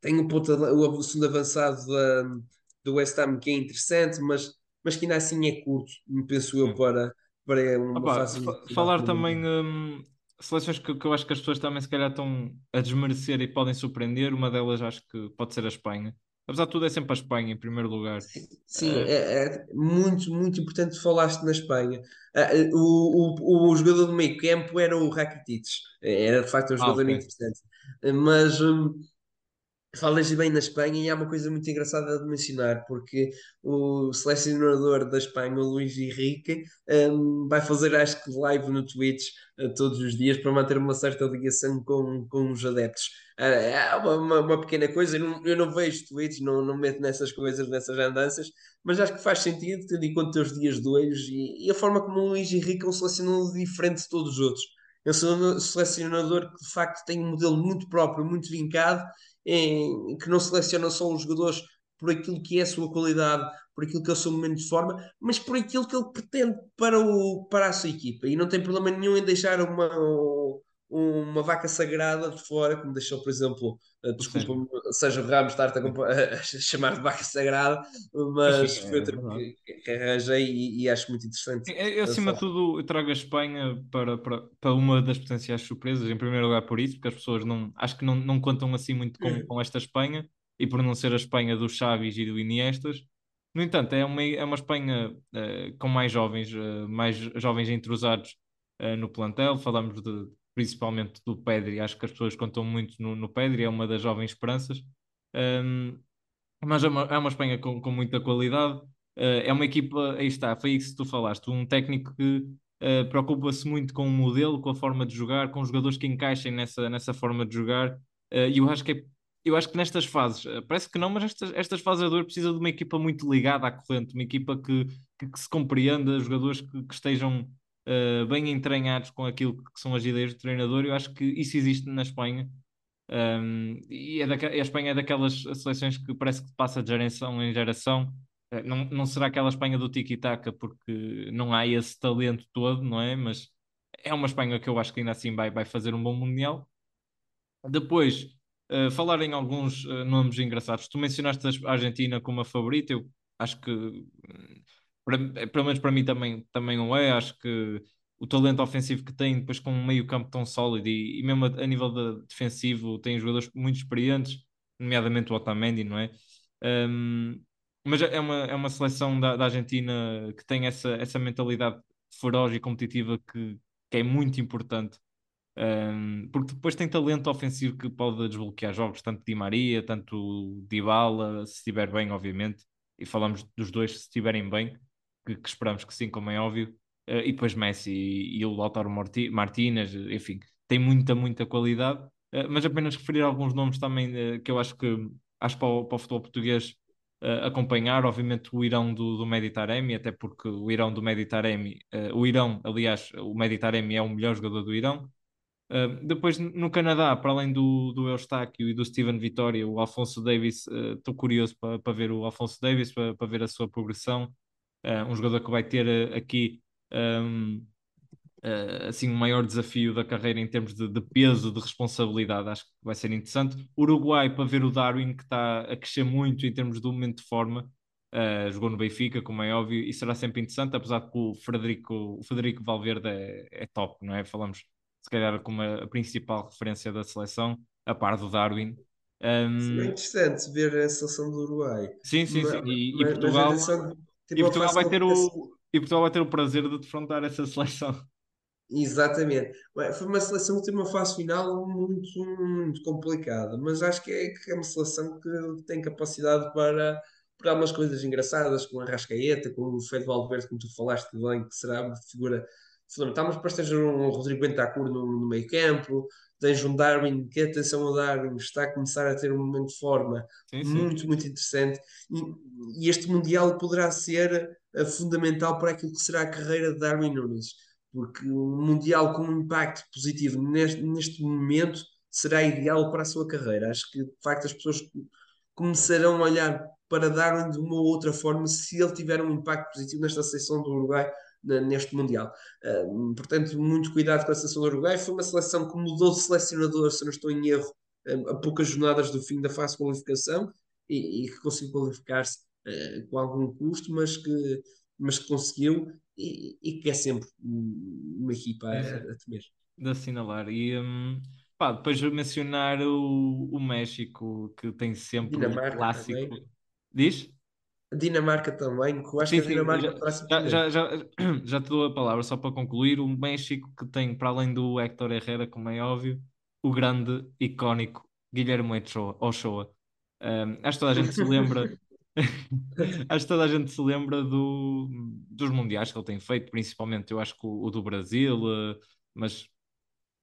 Speaker 7: tem um ponto, o segundo avançado da, do West Ham que é interessante, mas, mas que ainda assim é curto, penso eu, para, para uma
Speaker 6: Opa, fase. Falar também um, seleções que, que, eu acho que as pessoas também se calhar estão a desmerecer e podem surpreender, uma delas acho que pode ser a Espanha. Apesar de tudo, é sempre a Espanha em primeiro lugar.
Speaker 7: Sim, é, é, é muito, muito importante falaste na Espanha. Uh, o, o, o jogador do meio campo era o Rakitic, era de facto um ah, jogador ah, okay. interessante. Mas um, Falas bem na Espanha e há uma coisa muito engraçada de mencionar, porque o selecionador da Espanha, o Luís Henrique, um, vai fazer acho que live no Twitch uh, todos os dias para manter uma certa ligação com, com os adeptos. Uh, é uma, uma, pequena coisa, eu não, eu não vejo tweets, não, não meto nessas coisas, nessas andanças, mas acho que faz sentido, tendo em conta os dias de olhos e, e, a forma como o Luís Henrique é um selecionador diferente de todos os outros. É um selecionador que de facto tem um modelo muito próprio, muito vincado em, que não seleciona só os jogadores por aquilo que é a sua qualidade, por aquilo que é o seu momento de forma, mas por aquilo que ele pretende para, o, para a sua equipa. E não tem problema nenhum em deixar uma, uma vaca sagrada de fora, como deixou, por exemplo, eh, desculpa, seja o Ramos estar-te a, a, chamar de vaca sagrada, mas foi outra é que, que arranjei e, e, acho muito interessante.
Speaker 6: É, acima de tudo, eu trago a Espanha para, para, para uma das potenciais surpresas, em primeiro lugar por isso, porque as pessoas não, acho que não, não contam assim muito com, com esta Espanha, e por não ser a Espanha dos Chaves e do Iniestas. No entanto, é uma, é uma Espanha uh, com mais jovens, uh, mais jovens entrosados uh, no plantel. Falamos de principalmente do Pedri. Acho que as pessoas contam muito no, no Pedri, é uma das jovens esperanças. Um, mas é uma, é uma Espanha com, com muita qualidade. Uh, é uma equipa, aí está, foi isso que tu falaste, um técnico que uh, preocupa-se muito com o modelo, com a forma de jogar, com os jogadores que encaixem nessa, nessa forma de jogar. Uh, e eu acho que é, eu acho que nestas fases, parece que não, mas estas, estas fases a dor precisa de uma equipa muito ligada à corrente, uma equipa que, que, que se compreenda, jogadores que, que estejam uh, bem entranhados com aquilo que são as ideias do treinador. Eu acho que isso existe na Espanha. Um, e é a Espanha é daquelas seleções que parece que passa de geração em geração. Uh, não, não será aquela Espanha do tiki-taka, porque não há esse talento todo, não é? Mas é uma Espanha que eu acho que ainda assim vai, vai fazer um bom Mundial. Depois, uh, falar em alguns uh, nomes engraçados. Tu mencionaste a Argentina como a favorita, eu acho que para, pelo menos para mim também, também não é. Acho que o talento ofensivo que tem, depois com um meio-campo tão sólido e, e mesmo a, a, nível de defensivo, tem jogadores muito experientes, nomeadamente o Otamendi, não é? Um, mas é uma, é uma seleção da, da Argentina que tem essa, essa mentalidade feroz e competitiva que, que é muito importante. Um, porque depois tem talento ofensivo que pode desbloquear jogos, tanto Di Maria, tanto Dybala, se estiver bem, obviamente, e falamos dos dois se estiverem bem, que, que esperamos que sim, como é óbvio, uh, e depois Messi e, e o Lautaro Martínez, enfim, tem muita, muita qualidade, uh, mas apenas referir alguns nomes também uh, que eu acho que acho para o, para o futebol português uh, acompanhar, obviamente, o Irão do, do Meditaremi, até porque o Irão do Meditaremi, uh, o Irão, aliás, o Meditaremi é o melhor jogador do Irão. Uh, depois, no Canadá, para além do, do Eustáquio e do Steven Vitória, o Alfonso Davis, estou curioso para, ver o Alfonso Davis, para ver a sua progressão. Um jogador que vai ter aqui. Um, uh, assim, um maior desafio da carreira em termos de, de, peso, de responsabilidade. Acho que vai ser interessante. Uruguai, para ver o Darwin, que está a crescer muito em termos do momento de forma. Uh, jogou no Benfica, como é óbvio, e será sempre interessante, apesar de que o Frederico, o Frederico Valverde é, é top, não é? Falamos, se calhar, como a, a principal referência da seleção, a par do Darwin.
Speaker 7: Um... É interessante ver a seleção do Uruguai.
Speaker 6: Sim, sim, sim. E, mas, e Portugal, e Portugal vai ter o, e Portugal vai ter o prazer de defrontar essa seleção.
Speaker 7: Exatamente. Foi uma seleção que teve uma fase final muito, muito complicada, mas acho que é, que é uma seleção que tem capacidade para, para algumas coisas engraçadas, com a Rascaeta, com o Fede Valverde, como tu falaste bem, que será uma figura fundamental, mas depois tens um Rodrigo Bentancur no, no meio campo, tens um Darwin, que atenção ao Darwin, está a começar a ter um momento de forma sim, sim. muito, muito interessante, e, e, este Mundial poderá ser fundamental para aquilo que será a carreira de Darwin Nunes porque um Mundial com um impacto positivo neste, neste momento será ideal para a sua carreira. Acho que de facto as pessoas começarão a olhar para Darwin de uma ou outra forma se ele tiver um impacto positivo nesta seleção do Uruguai neste Mundial. Portanto, muito cuidado com a seleção do Uruguai. Foi uma seleção que mudou de selecionador, se não estou em erro, a poucas jornadas do fim da fase de qualificação e, e que conseguiu qualificar-se uh, com algum custo, mas que, mas que conseguiu e, e que é sempre uma equipa a, a temer.
Speaker 6: De assinalar. E um, pá, depois mencionar o, o México, que tem sempre
Speaker 7: Dinamarca
Speaker 6: um clássico.
Speaker 7: Também.
Speaker 6: Diz?
Speaker 7: A Dinamarca também, que eu acho sim, que a Dinamarca
Speaker 6: sim, já, já, já, já, te dou a palavra, só para concluir. O México que tem, para além do Héctor Herrera, como é óbvio, o grande, icónico Guilherme Ochoa. Um, acho que toda a gente se lembra acho que toda a gente se lembra do, dos mundiais que ele tem feito, principalmente eu acho que o, o do Brasil, uh, mas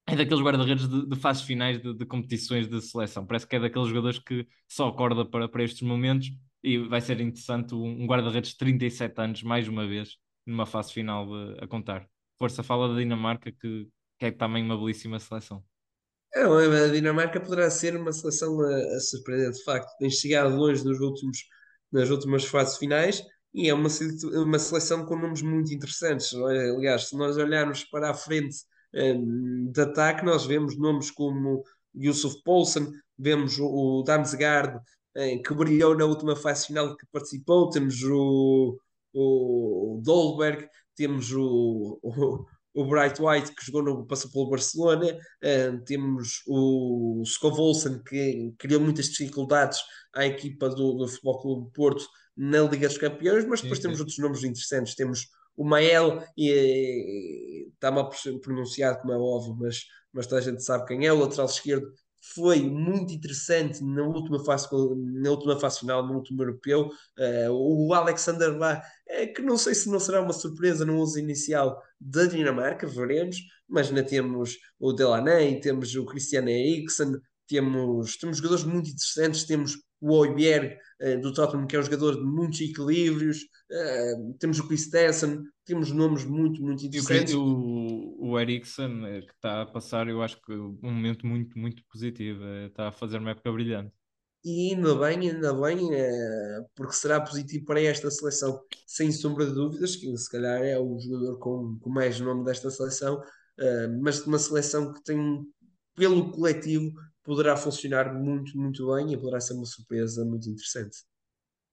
Speaker 6: é daqueles guarda-redes de, de fases finais de, de, competições de seleção. Parece que é daqueles jogadores que só acorda para, para estes momentos e vai ser interessante um, guarda-redes de 37 anos, mais uma vez, numa fase final de, a contar. Força, fala da Dinamarca, que, que é também uma belíssima seleção.
Speaker 7: É, a Dinamarca poderá ser uma seleção a, a surpreender, de facto. Tem chegado longe nos últimos nas últimas fases finais e é uma, uma seleção com nomes muito interessantes. Aliás, se nós olharmos para a frente um, de ataque, nós vemos nomes como Yusuf Poulsen, vemos o, Damsgaard, que brilhou na última fase final que participou, temos o, o, o Dolberg, temos o, o, o, Bright White, que jogou no, passou pelo Barcelona, temos o Scovolsen, que criou muitas dificuldades à equipa do, do Futebol Clube Porto na Liga dos Campeões, mas depois sim, temos sim. outros nomes interessanentes. Temos o Mael, e está mal pronunciado, como é óbvio, mas, mas toda a gente sabe quem é, o lateral esquerdo. Foi muito interessante na última fase, na última fase final, no último europeu. Uh, o Alexander Bá, é, que não sei se não será uma surpresa no uso inicial da Dinamarca, veremos, mas ainda temos o Delaney, temos o Christian Eriksen, temos, temos jogadores muito interessantes, temos o Oiberg uh, do Tottenham, que é um jogador de muitos equilíbrios, uh, temos o Chris Tesson, temos nomes muito, muito interessantes.
Speaker 6: E o, o Eriksen, eh, que está a passar, eu acho que um momento muito, muito positivo, está a fazer uma época brilhante.
Speaker 7: E ainda bem, ainda bem, porque será positivo para esta seleção, sem sombra de dúvidas, que se calhar é o jogador com, com mais nome desta seleção, mas de uma seleção que tem, pelo coletivo, poderá funcionar muito, muito bem e poderá ser uma surpresa muito interessante.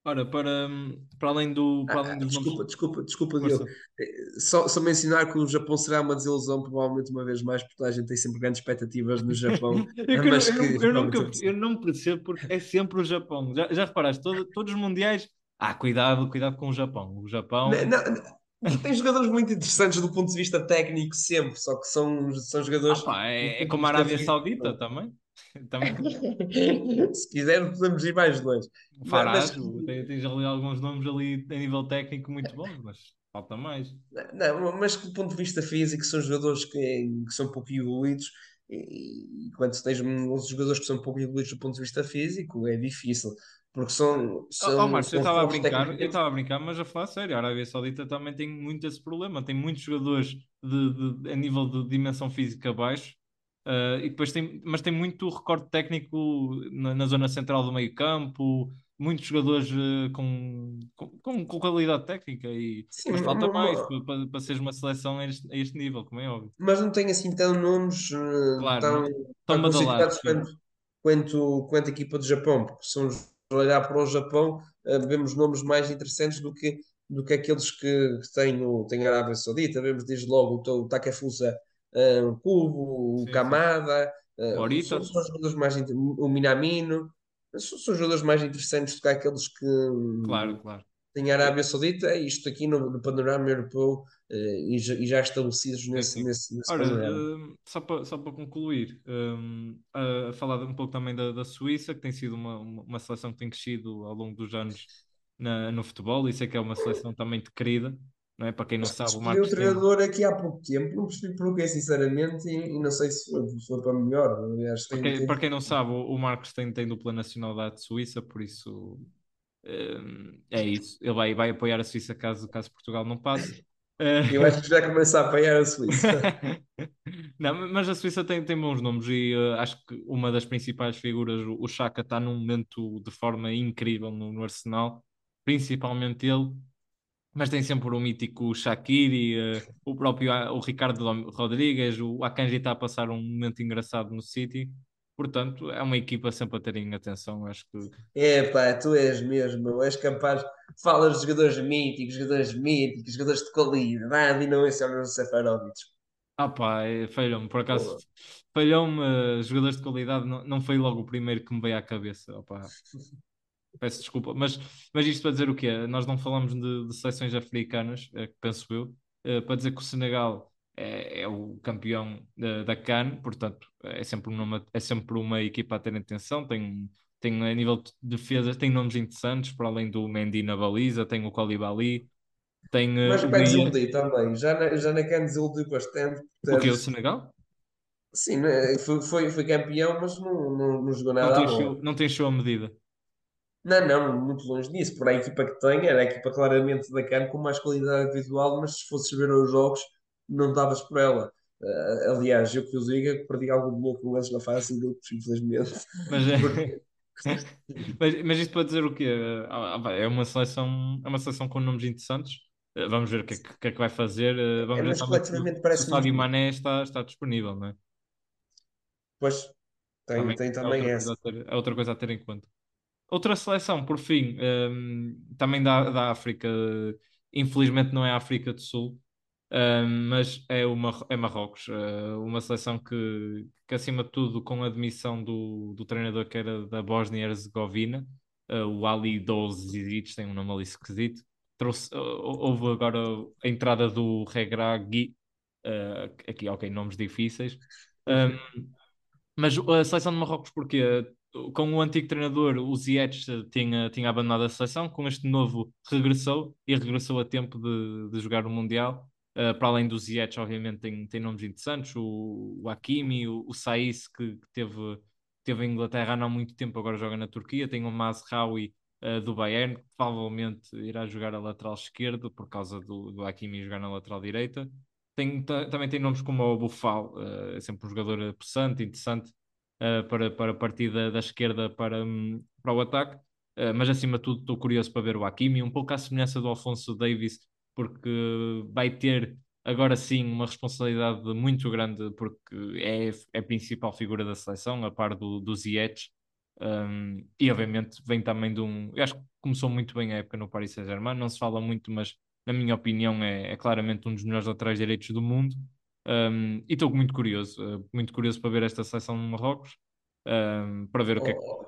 Speaker 6: Ora, para, para além do. Para além
Speaker 7: ah, desculpa, nomes... desculpa, desculpa, Diogo. Eh, só, só mencionar que o Japão será uma desilusão, provavelmente uma vez mais, porque a gente tem sempre grandes expectativas no Japão.
Speaker 6: eu, mas eu, que, eu, nunca, eu não percebo porque é sempre o Japão. Já, já reparaste, todo, todos os mundiais. Ah, cuidado, cuidado com o Japão. O Japão.
Speaker 7: Não, não, tem jogadores muito interessantes do ponto de vista técnico, sempre, só que são, são jogadores.
Speaker 6: Ah, pá, é, é como a Arábia Saudita também. Também.
Speaker 7: Se quiser, podemos ir mais longe.
Speaker 6: Farás, mas... tens ali alguns nomes ali a nível técnico muito bons, mas falta mais.
Speaker 7: Não, mas do ponto de vista físico, são jogadores que, que são um pouco evoluídos E, e quando tens uns jogadores que são pouco evoluídos do ponto de vista físico, é difícil. Porque são.
Speaker 6: Oh,
Speaker 7: são,
Speaker 6: oh Marcos, eu estava a brincar, eu estava a brincar, mas a falar sério, a Arábia Saudita também tem muito esse problema, tem muitos jogadores de, de- a nível de dimensão física baixo, eh, e depois tem, mas tem muito recorde técnico na, na zona central do meio campo, muitos jogadores eh, com, com, com- qualidade técnica, e,
Speaker 7: Sim,
Speaker 6: mas falta
Speaker 7: uma-
Speaker 6: mais para, para, seres uma seleção a este, a este nível, como é óbvio.
Speaker 7: mas não tem assim tão nomes eh,
Speaker 6: Claro,
Speaker 7: tão,
Speaker 6: não-
Speaker 7: tão quanto, quanto, quanto a equipa do Japão, porque são olhar para o Japão, vemos nomes mais interessantes do que, do que aqueles que, que têm, no, têm a Arábia Saudita. Vemos desde logo o, o Takefusa eh, o Kubo, o
Speaker 6: Sim,
Speaker 7: eh,
Speaker 6: Morita.
Speaker 7: são, são jogadores mais o Minamino, são, são jogadores mais interessantes do que aqueles que,
Speaker 6: Claro, claro.
Speaker 7: tem a Arábia Saudita, é isto aqui no, no panorama europeu eh, e, já, e já estabelecidos nesse,
Speaker 6: sim.
Speaker 7: nesse, nesse
Speaker 6: Ora,
Speaker 7: panorama.
Speaker 6: só para só para concluir, hum, a, falar um pouco também da, da Suíça, que tem sido uma, uma seleção que tem crescido ao longo dos anos na, no futebol, e sei que é uma seleção também de querida, não é? Para quem não sabe, o Marcos tem,
Speaker 7: treinador aqui há pouco tempo, não percebi porquê, sinceramente, e, e não sei se foi, se foi para melhor. Aliás,
Speaker 6: para
Speaker 7: tem,
Speaker 6: quem,
Speaker 7: tem-
Speaker 6: para quem não sabe, o, Marcos tem, tem dupla nacionalidade suíça, por isso hum, é isso. Ele vai, vai apoiar a Suíça caso, caso Portugal não passe. Eh,
Speaker 7: eu acho que já começa a apanhar a Suíça.
Speaker 6: Não, mas a Suíça tem, tem bons nomes e eh, acho que uma das principais figuras, o, Xhaka, está num momento de forma incrível no, no Arsenal, principalmente ele, mas tem sempre o mítico Shaqiri, eh, o próprio ah, o Ricardo Rodrigues, o Akanji está a passar um momento engraçado no City, portanto é uma equipa sempre a terem atenção, acho que
Speaker 7: É pá, tu és mesmo, és capaz, falas de jogadores míticos, jogadores míticos, jogadores de qualidade e não esse é o Seferovic.
Speaker 6: Ah pá, é, falhou-me, por acaso falhou-me, eh, jogadores de qualidade, não, não foi logo o primeiro que me veio à cabeça, opá. Peço desculpa, mas, mas isto para dizer o quê? Nós não falamos de, de seleções africanas, que penso eu, eh, para dizer que o Senegal é, é o campeão da, CAN, portanto é sempre, uma, é sempre uma equipa a ter atenção, tem, tem a nível de defesa, tem nomes interessantes, para além do Mendy na baliza, tem o Koulibaly, tem eh,
Speaker 7: Mas para desiludir também, já na, já na CAN desiludiu bastante.
Speaker 6: o que é o
Speaker 7: portanto,
Speaker 6: Senegal?
Speaker 7: Sim, né, foi, foi, foi campeão, mas não, não, não jogou
Speaker 6: Não
Speaker 7: nada à
Speaker 6: tem, show, não tem show a medida.
Speaker 7: Não, não, muito longe disso. Por a equipa que tem, era a equipa claramente da CAN com mais qualidade individual, mas se fosses ver os jogos, não davas por ela. Ah, aliás, eu que os diga, perdi algum dinheiro com eles na fase de grupos, infelizmente.
Speaker 6: Mas, é-
Speaker 7: Porque-
Speaker 6: mas, mas isto para dizer o quê? Ah, ah, É uma seleção, é uma seleção com nomes interessantes. Eh, Vamos ver o que é que, o que é que vai fazer. Eh, Vamos
Speaker 7: É,
Speaker 6: ver
Speaker 7: mas
Speaker 6: se,
Speaker 7: coletivamente
Speaker 6: se o
Speaker 7: parece
Speaker 6: Sadio. Mané está, está disponível, não é?
Speaker 7: Pois, tem
Speaker 6: Também,
Speaker 7: tem
Speaker 6: é
Speaker 7: também
Speaker 6: outra
Speaker 7: essa.
Speaker 6: ter, é outra coisa a ter em conta. Outra seleção, por fim, hum, também da, da África, infelizmente não é a África do Sul, hum, mas é, o Mar é Marrocos, eh, uma seleção que, que, acima de tudo, com a admissão do, do treinador que era da Bósnia e Herzegovina, eh, o Ali Dozic, tem um nome ali esquisito, trouxe, eh, houve agora a entrada do Regragui, eh, aqui, ok, nomes difíceis. Hum, mas a seleção de Marrocos, porquê? Com o antigo treinador, o Ziyech tinha, tinha abandonado a seleção, com este novo regressou e regressou a tempo de, de jogar o Mundial. Uh, para além do Ziyech, obviamente, tem, tem nomes interessantes, o, o Hakimi, o, o Saiss, que, que teve, teve em Inglaterra há não muito tempo, agora joga na Turquia, tem o Mazraoui uh, do Bayern, que provavelmente irá jogar a lateral esquerdo, por causa do, do Hakimi jogar na lateral direita. Tem, também tem nomes como o Bufal, uh, é sempre um jogador possante, interessante, uh, para, para partir da, da esquerda para, um, para o ataque. Uh, mas acima de tudo, estou curioso para ver o Hakimi, um pouco à semelhança do Alfonso Davis, porque vai ter agora sim uma responsabilidade muito grande, porque é, é a principal figura da seleção, a par do, do Ziyech. Um, e obviamente vem também de um. Eu acho que começou muito bem a época no Paris Saint-Germain, não se fala muito, mas na minha opinião, é, é, claramente um dos melhores laterais direitos do mundo. Um, e estou muito curioso, uh, muito curioso para ver esta seleção no Marrocos, um, para ver o que é que.
Speaker 7: Oh,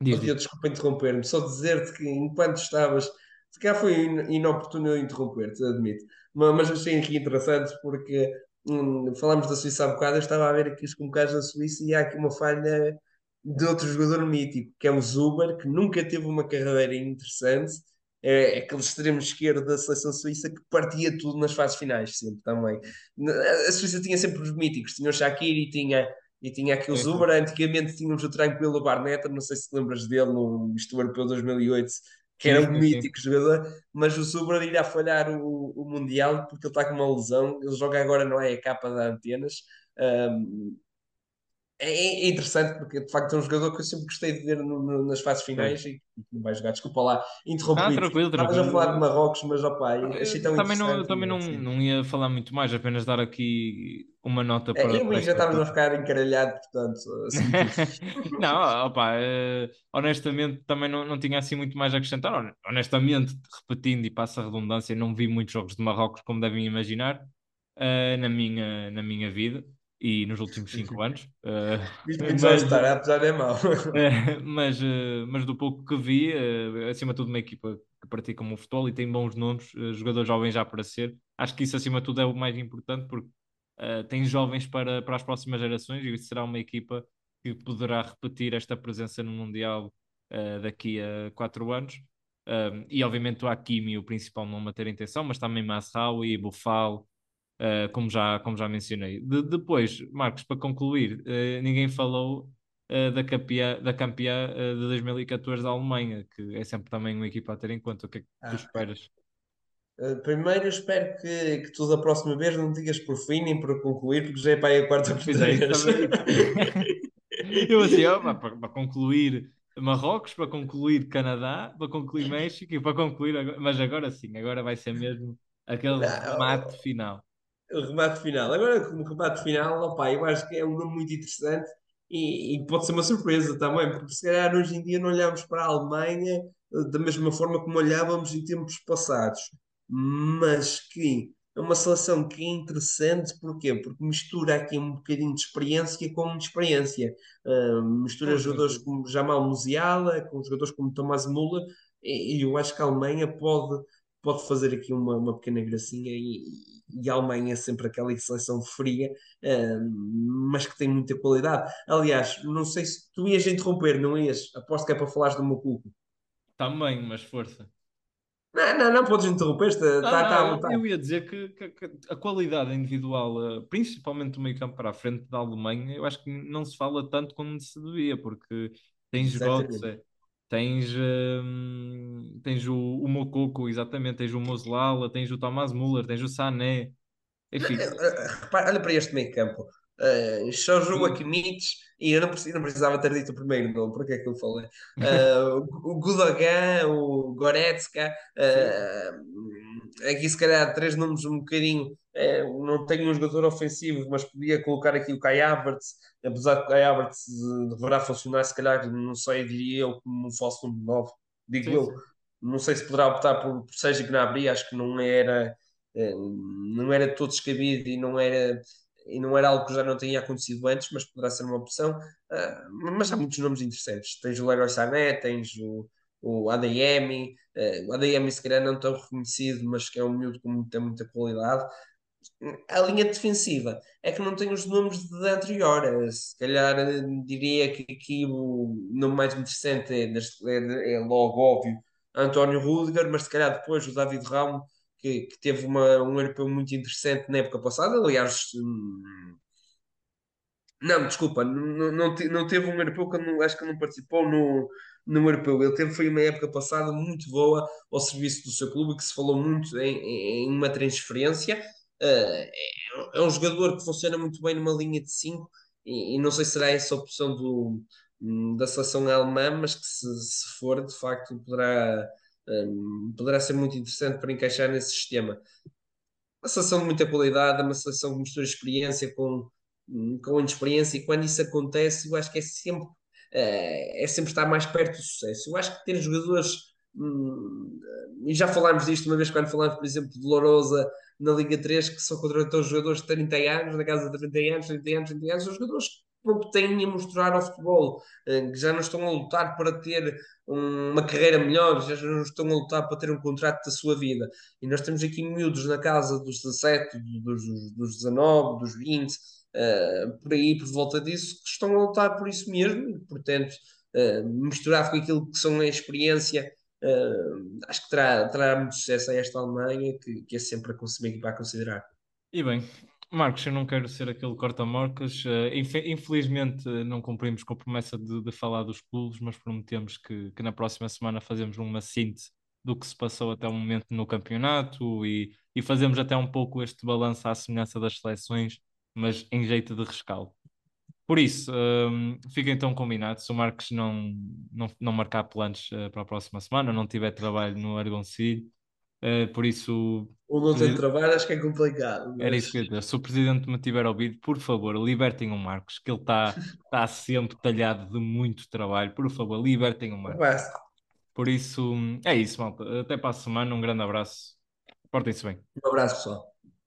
Speaker 6: Diz,
Speaker 7: oh, Diogo, desculpa interromper-me, só dizer-te que enquanto estavas, se calhar foi in- inoportuno eu interromper-te, admito, mas, mas achei aqui interessante porque hum, falámos da Suíça há bocado, eu estava a ver aqui os convocados da Suíça e há aqui uma falha de outro jogador mítico, que é o Zuber, que nunca teve uma carreira interessante, é, aquele extremo esquerdo da seleção suíça que partia tudo nas fases finais, sempre também. A Suíça tinha sempre os míticos, tinha o Shaqiri, tinha, e tinha aqui o Zuber, antigamente tínhamos o tranquilo Barneta, não sei se te lembras dele no Misto Europeu 2008, que era um mítico jogador, mas o Zuber irá falhar o, o Mundial porque ele está com uma lesão, ele joga agora não é? A capa da Antenas, um, é, é, interessante porque de facto é um jogador que eu sempre gostei de ver no, no, nas fases finais e não vai jogar, desculpa lá, interrompi. Ah,
Speaker 6: tranquilo, tranquilo.
Speaker 7: Estavas a falar de Marrocos, mas opa, achei tão
Speaker 6: também
Speaker 7: não,
Speaker 6: também não,
Speaker 7: assim.
Speaker 6: não ia falar muito mais, apenas dar aqui uma nota para.
Speaker 7: É, eu já estávamos a ficar encaralhado, portanto. Assim,
Speaker 6: não, opa, uh, honestamente também não, não tinha assim muito mais a acrescentar. Honestamente, repetindo e passa a redundância, não vi muitos jogos de Marrocos, como devem imaginar, uh, na, minha, na minha vida e nos últimos 5 anos. Uh,
Speaker 7: mas, estar, apesar é mau.
Speaker 6: Uh, mas, uh, mas do pouco que vi, uh, acima de tudo, uma equipa que pratica o futebol e tem bons nomes, jogadores jovens já para ser. Acho que isso, acima de tudo, é o mais importante porque tem jovens para, para as próximas gerações e será uma equipa que poderá repetir esta presença no Mundial daqui a 4 anos. e obviamente o Hakimi, o principal nome a ter intenção, mas também Masraoui, Bufal, uh, como, já, como já mencionei. De, depois, Marcos, para concluir, uh, ninguém falou uh, da campeã, da campeã de 2014 da Alemanha, que é sempre também uma equipa a ter em conta. O que é que ah. tu esperas?
Speaker 7: primeiro, espero que, que tu da próxima vez não digas por fim nem por concluir, porque já é para aí a quarta vez.
Speaker 6: Eu assim, ó, para, para concluir Marrocos, para concluir Canadá, para concluir México e para concluir, mas agora sim, agora vai ser mesmo aquele remate final
Speaker 7: o remate final. Agora, como remate final, opa, eu acho que é um nome muito interessante e, e, pode ser uma surpresa também, porque se calhar hoje em dia não olhamos para a Alemanha eh, da mesma forma como olhávamos em tempos passados, mas que é uma seleção que é interessante, porquê? Porque mistura aqui um bocadinho de experiência com inexperiência. Uh, mistura jogadores como Jamal Musiala, com jogadores como Tomás Müller, e, e eu acho que a Alemanha pode, pode fazer aqui uma, uma pequena gracinha e, e a Alemanha é sempre aquela seleção fria, uh, mas que tem muita qualidade. Aliás, não sei se tu ias interromper, não ias? Aposto que é para falares do meu cuco.
Speaker 6: Também, mas força.
Speaker 7: Não, não, não podes interromper, está,
Speaker 6: tá,
Speaker 7: tá,
Speaker 6: tá, Eu ia dizer que, que, que, a qualidade individual, eh, principalmente do meio campo para a frente da Alemanha, eu acho que não se fala tanto como se devia, porque tens Götze, tens, hum, tens o, o Mococo, exatamente, tens o Moslala, tens o Thomas Müller, tens o Sané, enfim.
Speaker 7: Eh, eh, repara, olha para este meio campo. Uh, só jogo a Kimmich e eu não, não, precisava ter dito o primeiro nome, porque é que eu falei? Uh, o Gudogan, o Goretzka, uh, aqui se calhar três nomes um bocadinho. não tenho um jogador ofensivo, mas podia colocar aqui o Kai Havertz, apesar que o Kai Havertz deverá funcionar, se calhar, não sei, diria eu, como um falso número 9, digo sim, eu. Sim. Não sei se poderá optar por, por Sérgio Gnabry, acho que não era, não era todo descabido e não era e não era algo que já não tinha acontecido antes, mas poderá ser uma opção. Uh, mas há muitos nomes interessantes. Tens o Leroy Sané, tens o, o ADM, uh, o ADM se calhar não tão reconhecido, mas que é um miúdo com muita, muita qualidade. A linha defensiva é que não tem os nomes de anterior. Se calhar diria que aqui o nome mais interessante é, é, é logo óbvio António Rudiger, mas se calhar depois o David Ramos que, que teve uma, um europeu muito interessante na época passada. Aliás, hum, não, desculpa, não, não, não teve um europeu que não, acho que não participou no, no europeu. Ele teve foi uma época passada muito boa ao serviço do seu clube, que se falou muito em, em uma transferência. Uh, é, um jogador que funciona muito bem numa linha de 5 e, e, não sei se será essa a opção do, da seleção alemã, mas que se, se for, de facto, poderá um, poderá ser muito interessante para encaixar nesse sistema. Uma seleção de muita qualidade, uma seleção que mistura experiência com, com inexperiência, e quando isso acontece, eu acho que é sempre, uh, é sempre estar mais perto do sucesso. Eu acho que ter jogadores, hum, e já falámos disto uma vez quando falámos, por exemplo, de Lourosa na Liga 3, que só contratou jogadores de 30 anos, na casa de 30 anos, 30 anos, 30 anos, são jogadores que têm a mostrar ao futebol, eh, que já não estão a lutar para ter uma carreira melhor, já não estão a lutar para ter um contrato da sua vida. E nós temos aqui miúdos na casa dos 17, dos, dos 19, dos 20, eh, por aí, por volta disso, que estão a lutar por isso mesmo, portanto, uh, misturado com aquilo que são a experiência uh, acho que terá, terá muito sucesso a esta Alemanha, que, que é sempre a equipa a considerar.
Speaker 6: E bem, Marcos, eu não quero ser aquele corta-morcas. Infelizmente não cumprimos com a promessa de, de, falar dos clubes, mas prometemos que, que na próxima semana fazemos uma síntese do que se passou até o momento no campeonato e, e fazemos até um pouco este balanço à semelhança das seleções, mas em jeito de rescaldo. Por isso, um, fiquem então combinados. Se o Marcos não, não, não marcar planos uh, para a próxima semana, não tiver trabalho no Argoncilho, uh, por isso.
Speaker 7: Ou não tem trabalho, acho que é complicado.
Speaker 6: Mas... Era isso que eu ia dizer. Se o presidente me tiver ouvido, por favor, libertem o Marcos, que ele está tá sempre talhado de muito trabalho. Por favor, libertem o Marcos. Por isso, é isso, malta. Até para a semana. Um grande abraço. Portem-se bem.
Speaker 7: Um abraço, pessoal.